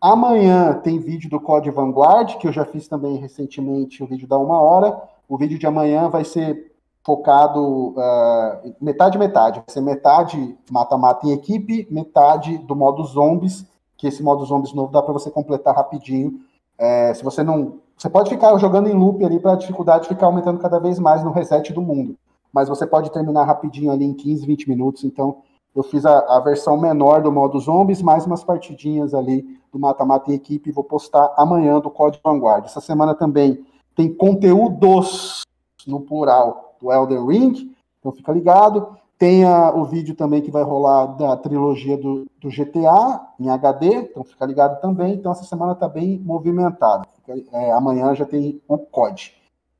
Amanhã tem vídeo do Code Vanguard, que eu já fiz também recentemente o vídeo da uma hora. O vídeo de amanhã vai ser focado uh, metade metade. Vai ser metade mata-mata em equipe, metade do modo zombies, que esse modo zombies novo dá para você completar rapidinho. É, se você não. Você pode ficar jogando em loop ali para a dificuldade ficar aumentando cada vez mais no reset do mundo. Mas você pode terminar rapidinho ali em 15, 20 minutos. Então, eu fiz a, a, versão menor do modo zombies, mais umas partidinhas ali do mata-mata em equipe, vou postar amanhã do Código Vanguard. Essa semana também tem conteúdos no plural do Elden Ring, então fica ligado. Tem a, o vídeo também que vai rolar da trilogia do, do, GTA em HD, então fica ligado também. Então essa semana está bem movimentada. É, amanhã já tem o COD.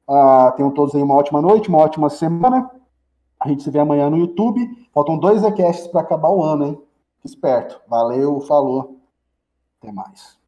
Uh, tenham todos aí uma ótima noite, uma ótima semana. A gente se vê amanhã no YouTube. Faltam dois recasts para acabar o ano, hein? Esperto. Valeu, falou. Até mais.